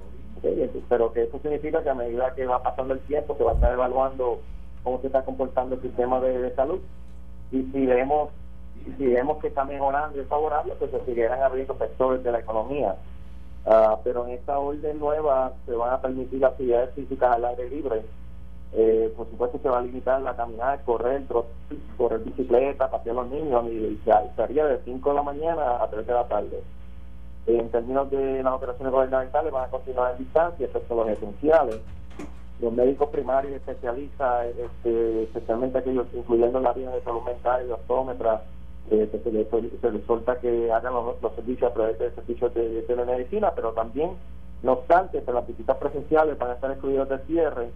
Pero que eso significa que a medida que va pasando el tiempo se va a estar evaluando cómo se está comportando el sistema de salud y si vemos si vemos que está mejorando y es favorable, pues se seguirán abriendo sectores de la economía. Ah, pero en esta orden nueva se van a permitir actividades físicas al aire libre. Eh, por supuesto se va a limitar la caminar, correr, correr bicicleta, pasear los niños y se- sería de 5 de la mañana a 3 de la tarde. En términos de las operaciones gubernamentales van a continuar en distancia, excepto los esenciales. Los médicos primarios especialistas, este, especialmente aquellos incluyendo la área de salud mental y optómetra, se les, solta que hagan los, servicios a través de servicios de, de telemedicina, pero también, no obstante, las visitas presenciales van a estar excluidas del cierre,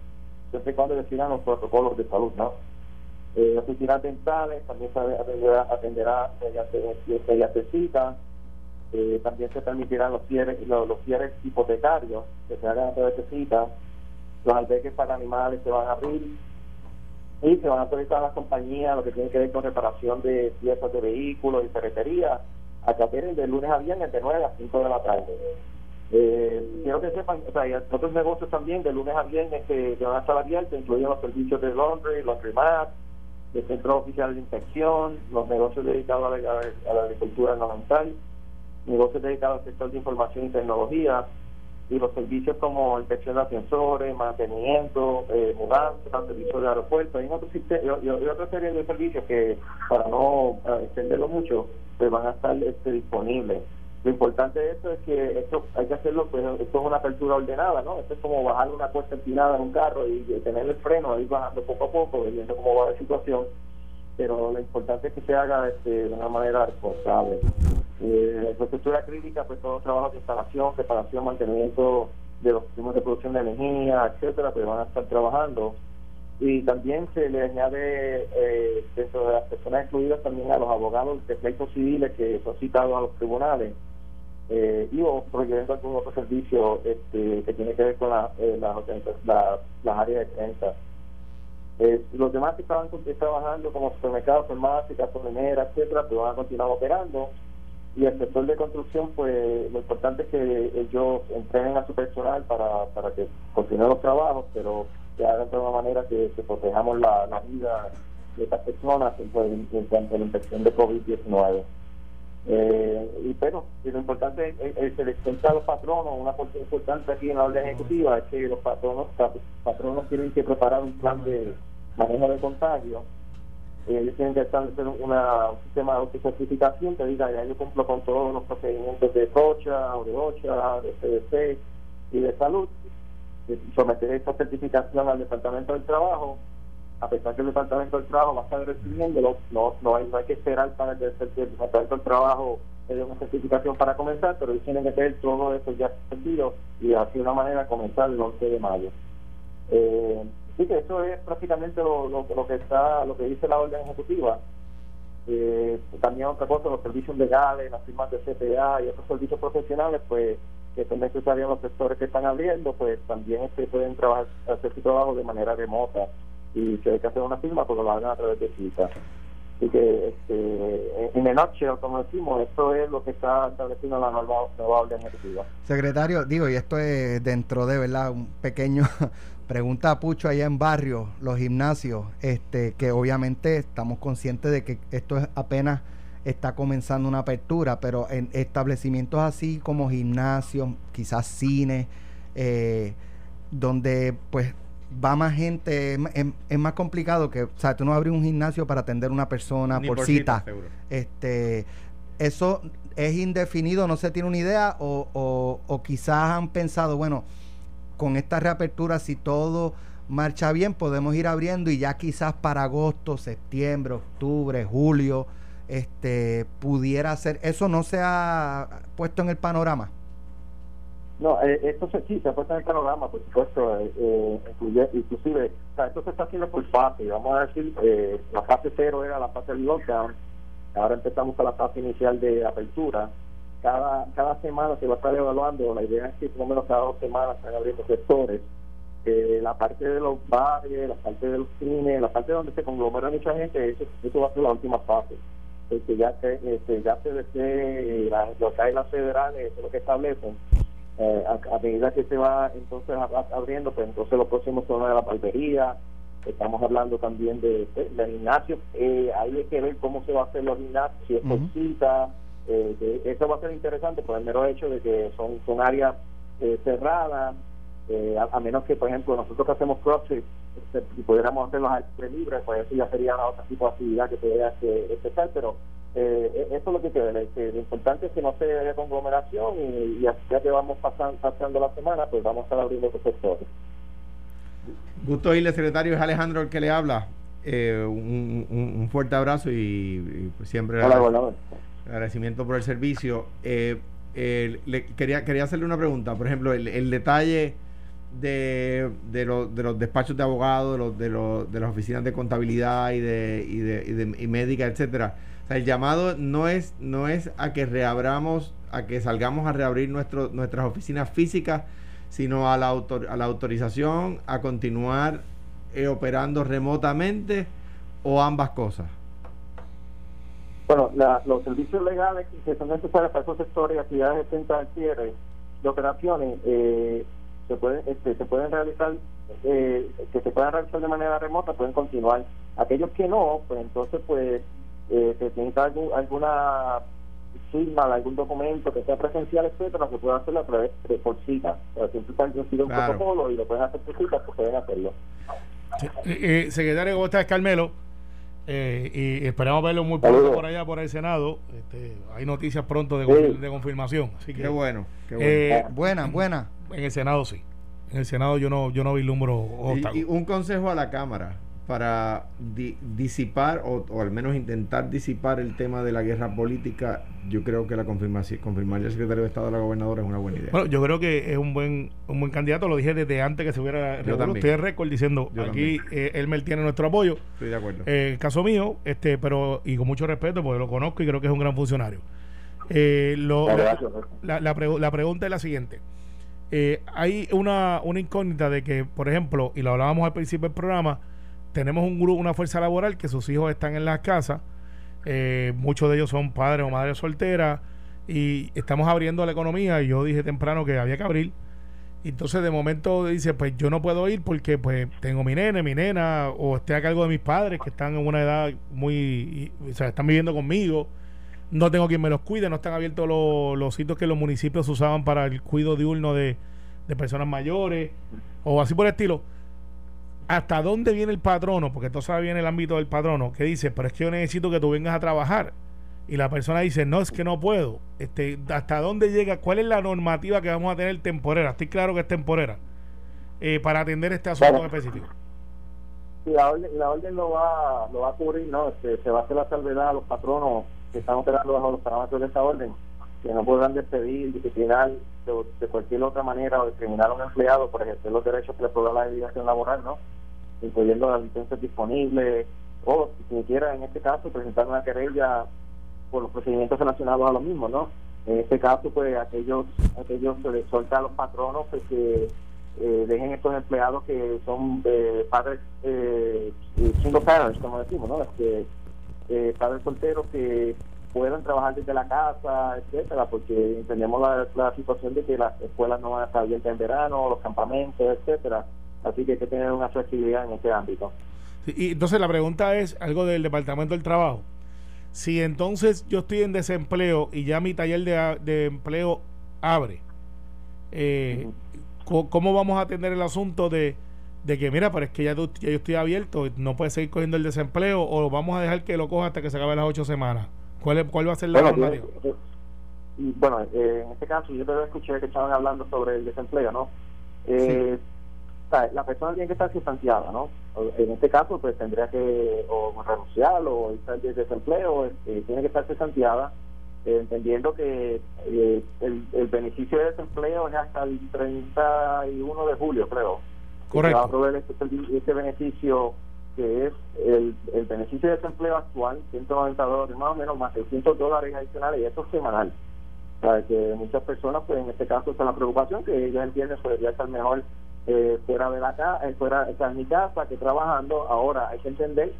siempre y cuando decidan los protocolos de salud, ¿no? Eh, oficinas dentales también se atenderá, atenderá mediante, mediante cita. Eh, también se permitirán los cierres, los, cierres hipotecarios que se hagan a través de cita. Los albergues para animales se van a abrir y se van a autorizar a las compañías lo que tiene que ver con reparación de piezas de vehículos y ferretería a que de lunes a viernes de 9 a 5 de la tarde. Eh, quiero que sepan, o sea, hay otros negocios también de lunes a viernes que, van a estar abiertos, incluyen los servicios de laundry, laundromat, de centro oficial de inspección, los negocios dedicados a la, a la agricultura ornamental, negocios dedicados al sector de información y tecnología, y los servicios como inspección de ascensores, mantenimiento, eh, mudanza, servicios de aeropuerto, hay otro siste- y, y- y otra serie de servicios que, para no eh, extenderlo mucho, pues van a estar este, disponibles. lo importante de esto es que esto hay que hacerlo, pues esto es una apertura ordenada, ¿no? Esto es como bajar una cuesta empinada en un carro y, tener el freno, ir bajando poco a poco, viendo cómo va la situación, pero lo importante es que se haga este, de una manera responsable. Eh, la infraestructura crítica, pues todos los trabajos de instalación, reparación, mantenimiento de los sistemas de producción de energía, etcétera, pues van a estar trabajando. Y también se le añade eh, dentro de las personas excluidas también a los abogados de pleitos civiles que son citados a los tribunales eh, y o proyectando algún otro servicio este, que tiene que ver con la, eh, las áreas de prensa. Eh, los demás que estaban trabajando como supermercados, farmacias, gasolineras, etcétera, pues van a continuar operando. Y el sector de construcción, pues lo importante es que ellos entrenen a su personal para, para que continúen los trabajos, pero que hagan de una manera que, protejamos la, vida de estas personas pues, en cuanto a la infección de COVID-19. Eh, y pero lo importante es, es, cuenta a los patronos, una parte importante aquí en la orden ejecutiva es que los patronos, patronos tienen que preparar un plan de manejo de contagio. Eh, ellos tienen que establecer una, un sistema de autocertificación que diga, ya yo cumplo con todos los procedimientos de COCHA o de OCHA, de CDC y de salud. someter esta certificación al Departamento del Trabajo a pesar que el Departamento del Trabajo va a estar recibiéndolo, no, no, hay, no hay que esperar para que el, Departamento del Trabajo dé una certificación para comenzar, pero ellos tienen que tener todo eso ya servido y así de una manera comenzar el 11 de mayo. Eh, que eso es prácticamente lo, lo, que está, lo que dice la orden ejecutiva. Eh, también otra cosa, los servicios legales, las firmas de CPA y otros servicios profesionales, pues que son necesarios los sectores que están abriendo, pues también este, pueden trabajar, hacer su trabajo de manera remota y si hay que hacer una firma, pues lo hagan a través de cita. Así que, este, en el nutshell, como decimos, esto es lo que está estableciendo la nueva, nueva orden ejecutiva. Secretario, digo, y esto es dentro de, ¿verdad? Un pequeño pregunta a Pucho allá en barrio, los gimnasios, este, que obviamente estamos conscientes de que esto es apenas está comenzando una apertura, pero en establecimientos así como gimnasios, quizás cines, eh, donde pues va más gente, es, más complicado que, o sea, tú no abres un gimnasio para atender una persona por, cita. este, eso es indefinido, no se tiene una idea, o, o, quizás han pensado, bueno, con esta reapertura, si todo marcha bien, podemos ir abriendo y ya quizás para agosto, septiembre, octubre, julio, este, pudiera ser, eso no se ha puesto en el panorama. No, eh, esto se, sí, se ha puesto en el panorama, por supuesto, eh, eh inclusive, o sea, esto se está haciendo por fase, vamos a decir, eh, la fase cero era la fase del lockdown, ahora empezamos con la fase inicial de apertura, cada, cada semana se va a estar evaluando, la idea es que por lo menos cada dos semanas están abriendo sectores, eh, la parte de los bares, la parte de los cines, la parte donde se conglomera mucha gente, eso, eso va a ser la última fase. Porque ya, se, este, ya se hay las federales, eso es lo que establecen, eh, a, medida que se va entonces abriendo, pues entonces los próximos son de la barbería, estamos hablando también de, de, gimnasio, eh, hay que ver cómo se va a hacer los gimnasios, si es por cita, eh, eso va a ser interesante por el mero hecho de que son, son áreas eh, cerradas, eh, a, menos que, por ejemplo, nosotros que hacemos CrossFit, este, si pudiéramos hacerlos al libre, pues eso ya sería otro tipo de actividad que pudiera empezar, pero eh, e-, eso es lo que queda. lo importante es que no se haya conglomeración y, ya que vamos pasando, pasando la semana, pues vamos a estar abriendo los sectores. Gusto oírle, secretario. Es Alejandro el que le habla. Eh, un, fuerte abrazo y, pues siempre agradecimiento por el servicio. Eh, le, quería, quería hacerle una pregunta. Por ejemplo, el, detalle de, de, de, los despachos de abogados, de, los, de, las oficinas de contabilidad y de, y de, y de y médica, etcétera el llamado no es, no es a que reabramos, a que salgamos a reabrir nuestro, nuestras oficinas físicas, sino a la, a la autorización a continuar eh, operando remotamente o ambas cosas. Bueno, los servicios legales que son necesarios para esos sectores, actividades de al cierre de operaciones, eh, se pueden este, se pueden realizar eh, que se puedan realizar de manera remota pueden continuar aquellos que no pues entonces pues eh, se tiene algún, alguna firma, algún documento que sea presencial, etcétera, se puede hacer a través de por cita. siempre está un protocolo y lo pueden hacer por cita, pues pueden hacerlo. Eh, eh, secretario, ¿cómo estás, Carmelo? Eh, y esperamos verlo muy pronto por allá, por el Senado. Este, hay noticias pronto de, de confirmación. Así que, qué bueno. Qué bueno. Eh, buena, buena. En el Senado sí. En el Senado yo no, yo no vislumbro. Y, y un consejo a la Cámara para disipar o, al menos intentar disipar el tema de la guerra política, yo creo que la confirmación, confirmar al secretario de Estado de la gobernadora es una buena idea. Bueno, yo creo que es un buen un buen candidato, lo dije desde antes que se hubiera en récord diciendo, aquí eh, Elmer tiene nuestro apoyo. Estoy de acuerdo. Eh, caso mío, este pero y con mucho respeto, porque lo conozco y creo que es un gran funcionario. Eh, lo, la, la, pregunta es la siguiente. Eh, hay una, una incógnita de que, por ejemplo, y lo hablábamos al principio del programa, tenemos un grupo, una fuerza laboral que sus hijos están en las casas, eh, muchos de ellos son padres o madres solteras, y estamos abriendo la economía, y yo dije temprano que había que abrir. Entonces de momento dice, pues yo no puedo ir porque pues tengo mi nene, mi nena, o estoy a cargo de mis padres que están en una edad muy, o sea, están viviendo conmigo, no tengo quien me los cuide, no están abiertos los, los sitios que los municipios usaban para el cuidado diurno de, de personas mayores, o así por el estilo hasta dónde viene el patrono, porque sabe bien el ámbito del patrono, que dice, pero es que yo necesito que tú vengas a trabajar. Y la persona dice, no, es que no puedo. Este, ¿Hasta dónde llega? ¿Cuál es la normativa que vamos a tener temporera? Estoy claro que es temporera. Eh, para atender este asunto en específico. la orden, la orden lo, va, lo va a cubrir, ¿no? Este, se va a hacer la salvedad a los patronos que están operando bajo los parámetros de esta orden, que no podrán despedir, disciplinar de, cualquier otra manera o discriminar a un empleado por ejercer los derechos que le provee la legislación laboral, ¿no? incluyendo las licencias disponibles o si quiera en este caso presentar una querella por los procedimientos relacionados a lo mismo, ¿no? En este caso, pues aquellos aquellos se les suelta a los patronos pues, que eh, dejen estos empleados que son eh, padres eh, single parents, como decimos, ¿no? Este, eh, padres solteros que puedan trabajar desde la casa, etcétera, porque entendemos la, la situación de que las escuelas no van a estar abiertas en verano, los campamentos, etcétera. Así que hay que tener una flexibilidad en ese ámbito. y entonces la pregunta es algo del Departamento del Trabajo. Si entonces yo estoy en desempleo y ya mi taller de, empleo abre, eh, ¿cómo vamos a atender el asunto de, que, mira, pero es que ya, yo estoy abierto, no puedes seguir cogiendo el desempleo o vamos a dejar que lo coja hasta que se acabe las ocho semanas? ¿Cuál, cuál va a ser la bueno, bueno, eh, en este caso yo te escuché que estaban hablando sobre el desempleo, ¿no? Eh, la persona tiene que estar sustanciada, ¿no? En este caso, pues tendría que o renunciar o estar de desempleo, este, tiene que estar sustanciada, eh, entendiendo que eh, el, beneficio de desempleo es hasta el 31 de julio, creo. Correcto. Va a proveer este, este, beneficio que es el, beneficio de desempleo actual, 190 dólares más o menos, más 600 dólares adicionales, y esto es semanal. O que muchas personas, pues en este caso, está la preocupación que ellos entienden podría estar mejor eh, fuera de la casa, eh, fuera de mi casa, que trabajando. Ahora hay que entender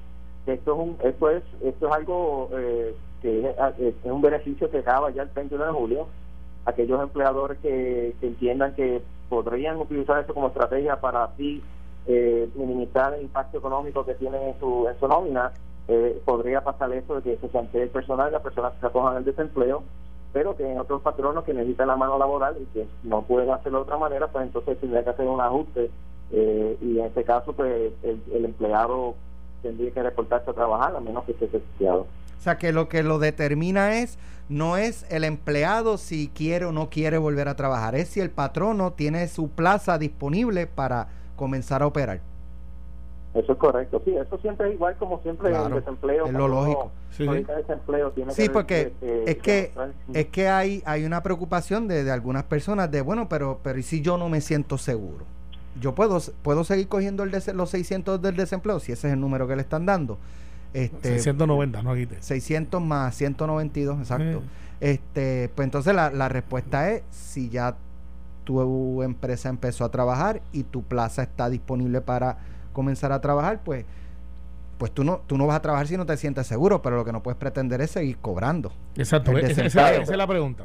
que esto es un, esto es, esto es algo eh, que es, un beneficio que acaba ya el 31 de julio. Aquellos empleadores que, entiendan que podrían utilizar esto como estrategia para así minimizar el impacto económico que tiene en su, en su nómina, podría pasar eso de que se plantee el personal, las personas que se acojan el desempleo pero que en otros patronos que necesitan la mano laboral y que no pueden hacerlo de otra manera, pues entonces tendría que hacer un ajuste eh, y en este caso pues el, empleado tendría que reportarse a trabajar a menos que esté certificado. O sea que lo que lo determina es no es el empleado si quiere o no quiere volver a trabajar, es si el patrono tiene su plaza disponible para comenzar a operar. Eso es correcto, sí, eso siempre es igual como siempre el desempleo. Es lo lógico. sí, desempleo tiene sí porque es que es que hay hay una preocupación de, de, algunas personas de bueno, pero pero ¿y si yo no me siento seguro? Yo puedo puedo seguir cogiendo el los 600 del desempleo si ese es el número que le están dando. Este, 690, no quite. 600 más 192, exacto. Este, pues entonces la, la respuesta es si ya tu empresa empezó a trabajar y tu plaza está disponible para comenzar a trabajar, pues pues tú no, tú no vas a trabajar si no te sientes seguro, pero lo que no puedes pretender es seguir cobrando. Exacto, esa, es la pregunta.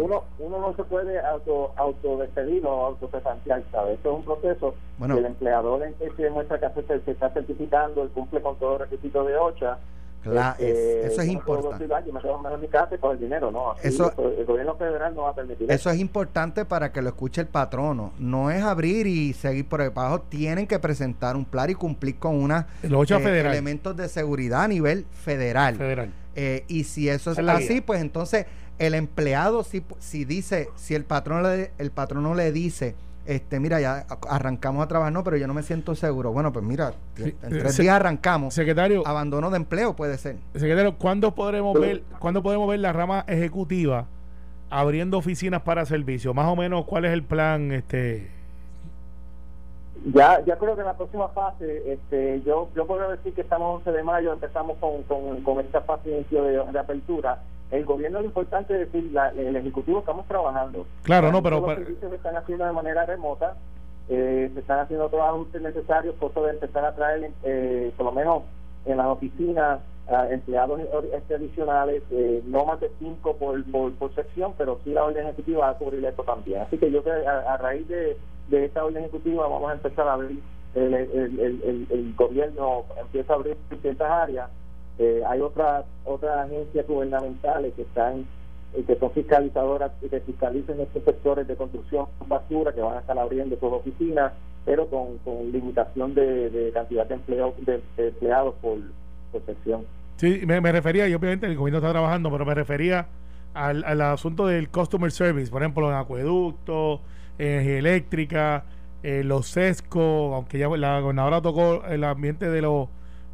Uno, uno no se puede auto, autodespedir o autocesantear, ¿sabes? Esto es un proceso bueno, el empleador en que se demuestra que se, está certificando, él cumple con todos los requisitos de OCHA, Claro, Este, eso es importante. decir, "Ay, yo me quedo mejor en mi casa y con el dinero, no. Así, Eso- el gobierno federal no va a permitir Eso es importante para que lo escuche el patrono. No es abrir y seguir por el abajo. Tienen que presentar un plan y cumplir con unos federal. elementos de seguridad a nivel federal. Federal. Eh, y si eso es así, guía. pues entonces el empleado, si, si dice, si el patrón le, el patrono le dice, este, mira, ya arrancamos a trabajar, no, pero yo no me siento seguro. Bueno, pues mira, en tres se- días arrancamos. Secretario, Abandono de empleo puede ser. secretario, ¿cuándo podremos ver, cuándo podemos ver la rama ejecutiva abriendo oficinas para servicio? Más o menos, ¿cuál es el plan? Este, Ya, ya creo que en la próxima fase, este, yo yo puedo decir que estamos 11 de mayo, empezamos con, con, con esta fase de, de apertura. El gobierno, lo importante es decir, la- el Ejecutivo estamos trabajando. Claro, no, pero Los servicios se están haciendo de manera remota, eh, se están haciendo todos los ajustes necesarios, cosa de empezar a traer, eh, por lo menos en las oficinas, a empleados este, adicionales, eh, no más de cinco por, por, por sección, pero sí la orden ejecutiva va a cubrir esto también. Así que yo creo que a, a raíz de, de esta orden ejecutiva vamos a empezar a abrir, el, el, el, el- el gobierno empieza a abrir ciertas áreas. Eh, hay otras otras agencias gubernamentales que están eh, que son fiscalizadoras y que fiscalizan estos sectores de construcción basura que van a estar abriendo sus oficinas pero con, con limitación de, de cantidad de, empleo, de, empleados por, por sección. Sí, me, me refería, y obviamente el gobierno está trabajando, pero me refería al, al asunto del customer service, por ejemplo, en acueductos, energía eléctrica, eh, los sesco, aunque ya la gobernadora tocó el ambiente de los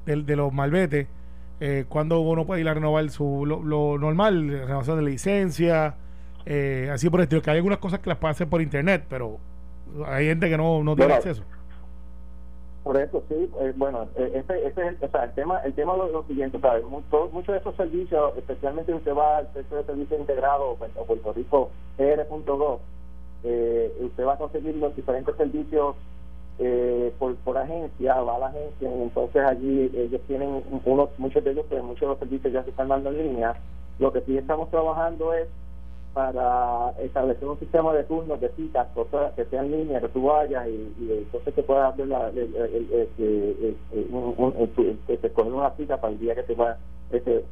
de, de los malbetes, eh, cuando uno puede ir a renovar su lo, lo normal, renovación de licencia, eh, así por el estilo, que hay algunas cosas que las pueden hacer por internet, pero hay gente que no, no tiene Bueno, acceso. Por eso sí, eh, bueno, eh, ese, ese es el, o sea, el tema, el tema es lo, siguiente, ¿sabes? Mu- todo- Muchos de esos servicios, especialmente si usted va al centro de servicio integrado o Puerto- Puerto Rico PR.gov, eh, usted va a conseguir los diferentes servicios eh, por, por agencia, va a la agencia entonces allí ellos tienen unos, muchos de ellos, pues muchos de los servicios ya se están dando en línea. Lo que sí estamos trabajando es para establecer un sistema de turnos, de citas, cosas que sean en línea, que tú vayas y, y entonces te puedas hacer la, el, el, el- un- un- te coger una cita para el día que te va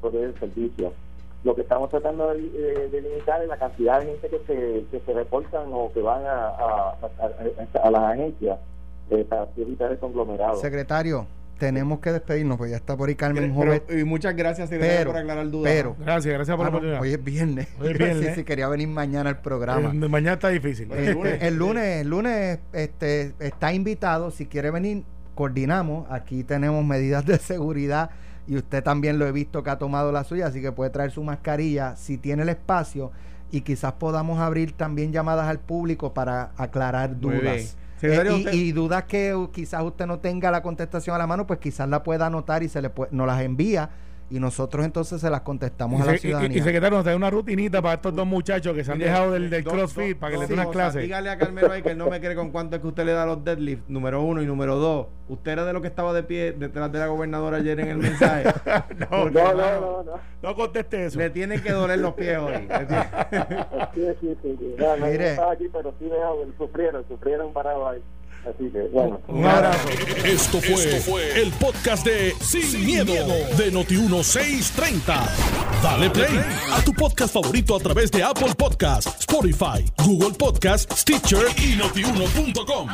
poner el servicio. Lo que estamos tratando de, de- limitar es la cantidad de gente que se, que se reportan o que van a- a- a las agencias eh, para evitar el conglomerado. Secretario, tenemos que despedirnos, pues ya está por ahí Carmen Jovet. y muchas gracias, secretario, Pero, por aclarar dudas. pero, Gracias, gracias por Ah, la no, oportunidad. hoy es viernes. Hoy es quería venir mañana al programa. Eh, mañana está difícil. El lunes. el lunes, el lunes este, está invitado. Si quiere venir, coordinamos. Aquí tenemos medidas de seguridad y usted también lo he visto que ha tomado la suya, así que puede traer su mascarilla si tiene el espacio y quizás podamos abrir también llamadas al público para aclarar Muy bien. dudas. Secretario, Eh, y, y dudas que quizás usted no tenga la contestación a la mano, pues quizás la pueda anotar y se le puede, nos las envía y nosotros entonces se las contestamos a la Y, se- y- ciudadanía. y secretario, nos trae una rutinita para estos dos muchachos que se han Mire, dejado del, del dos- CrossFit dos- para que dos les dé unas clases. Dígale a Carmelo ahí que él no me cree con cuánto es que usted le da los deadlifts, número uno. Y número dos, usted era de lo que estaba de pie detrás de la gobernadora ayer en el mensaje. no, Porque, No, no, no, no. no conteste eso. Le tienen que doler los pies hoy. Sí, sí, sí, sí. No, no, Mire. aquí, pero sí que sufrieron, sufrieron parados ahí. Así que, bueno. Un abrazo. Esto fue, el podcast de Sin, miedo, de Noti1630. Dale play a tu podcast favorito a través de Apple Podcasts, Spotify, Google Podcasts, Stitcher y notiuno.com.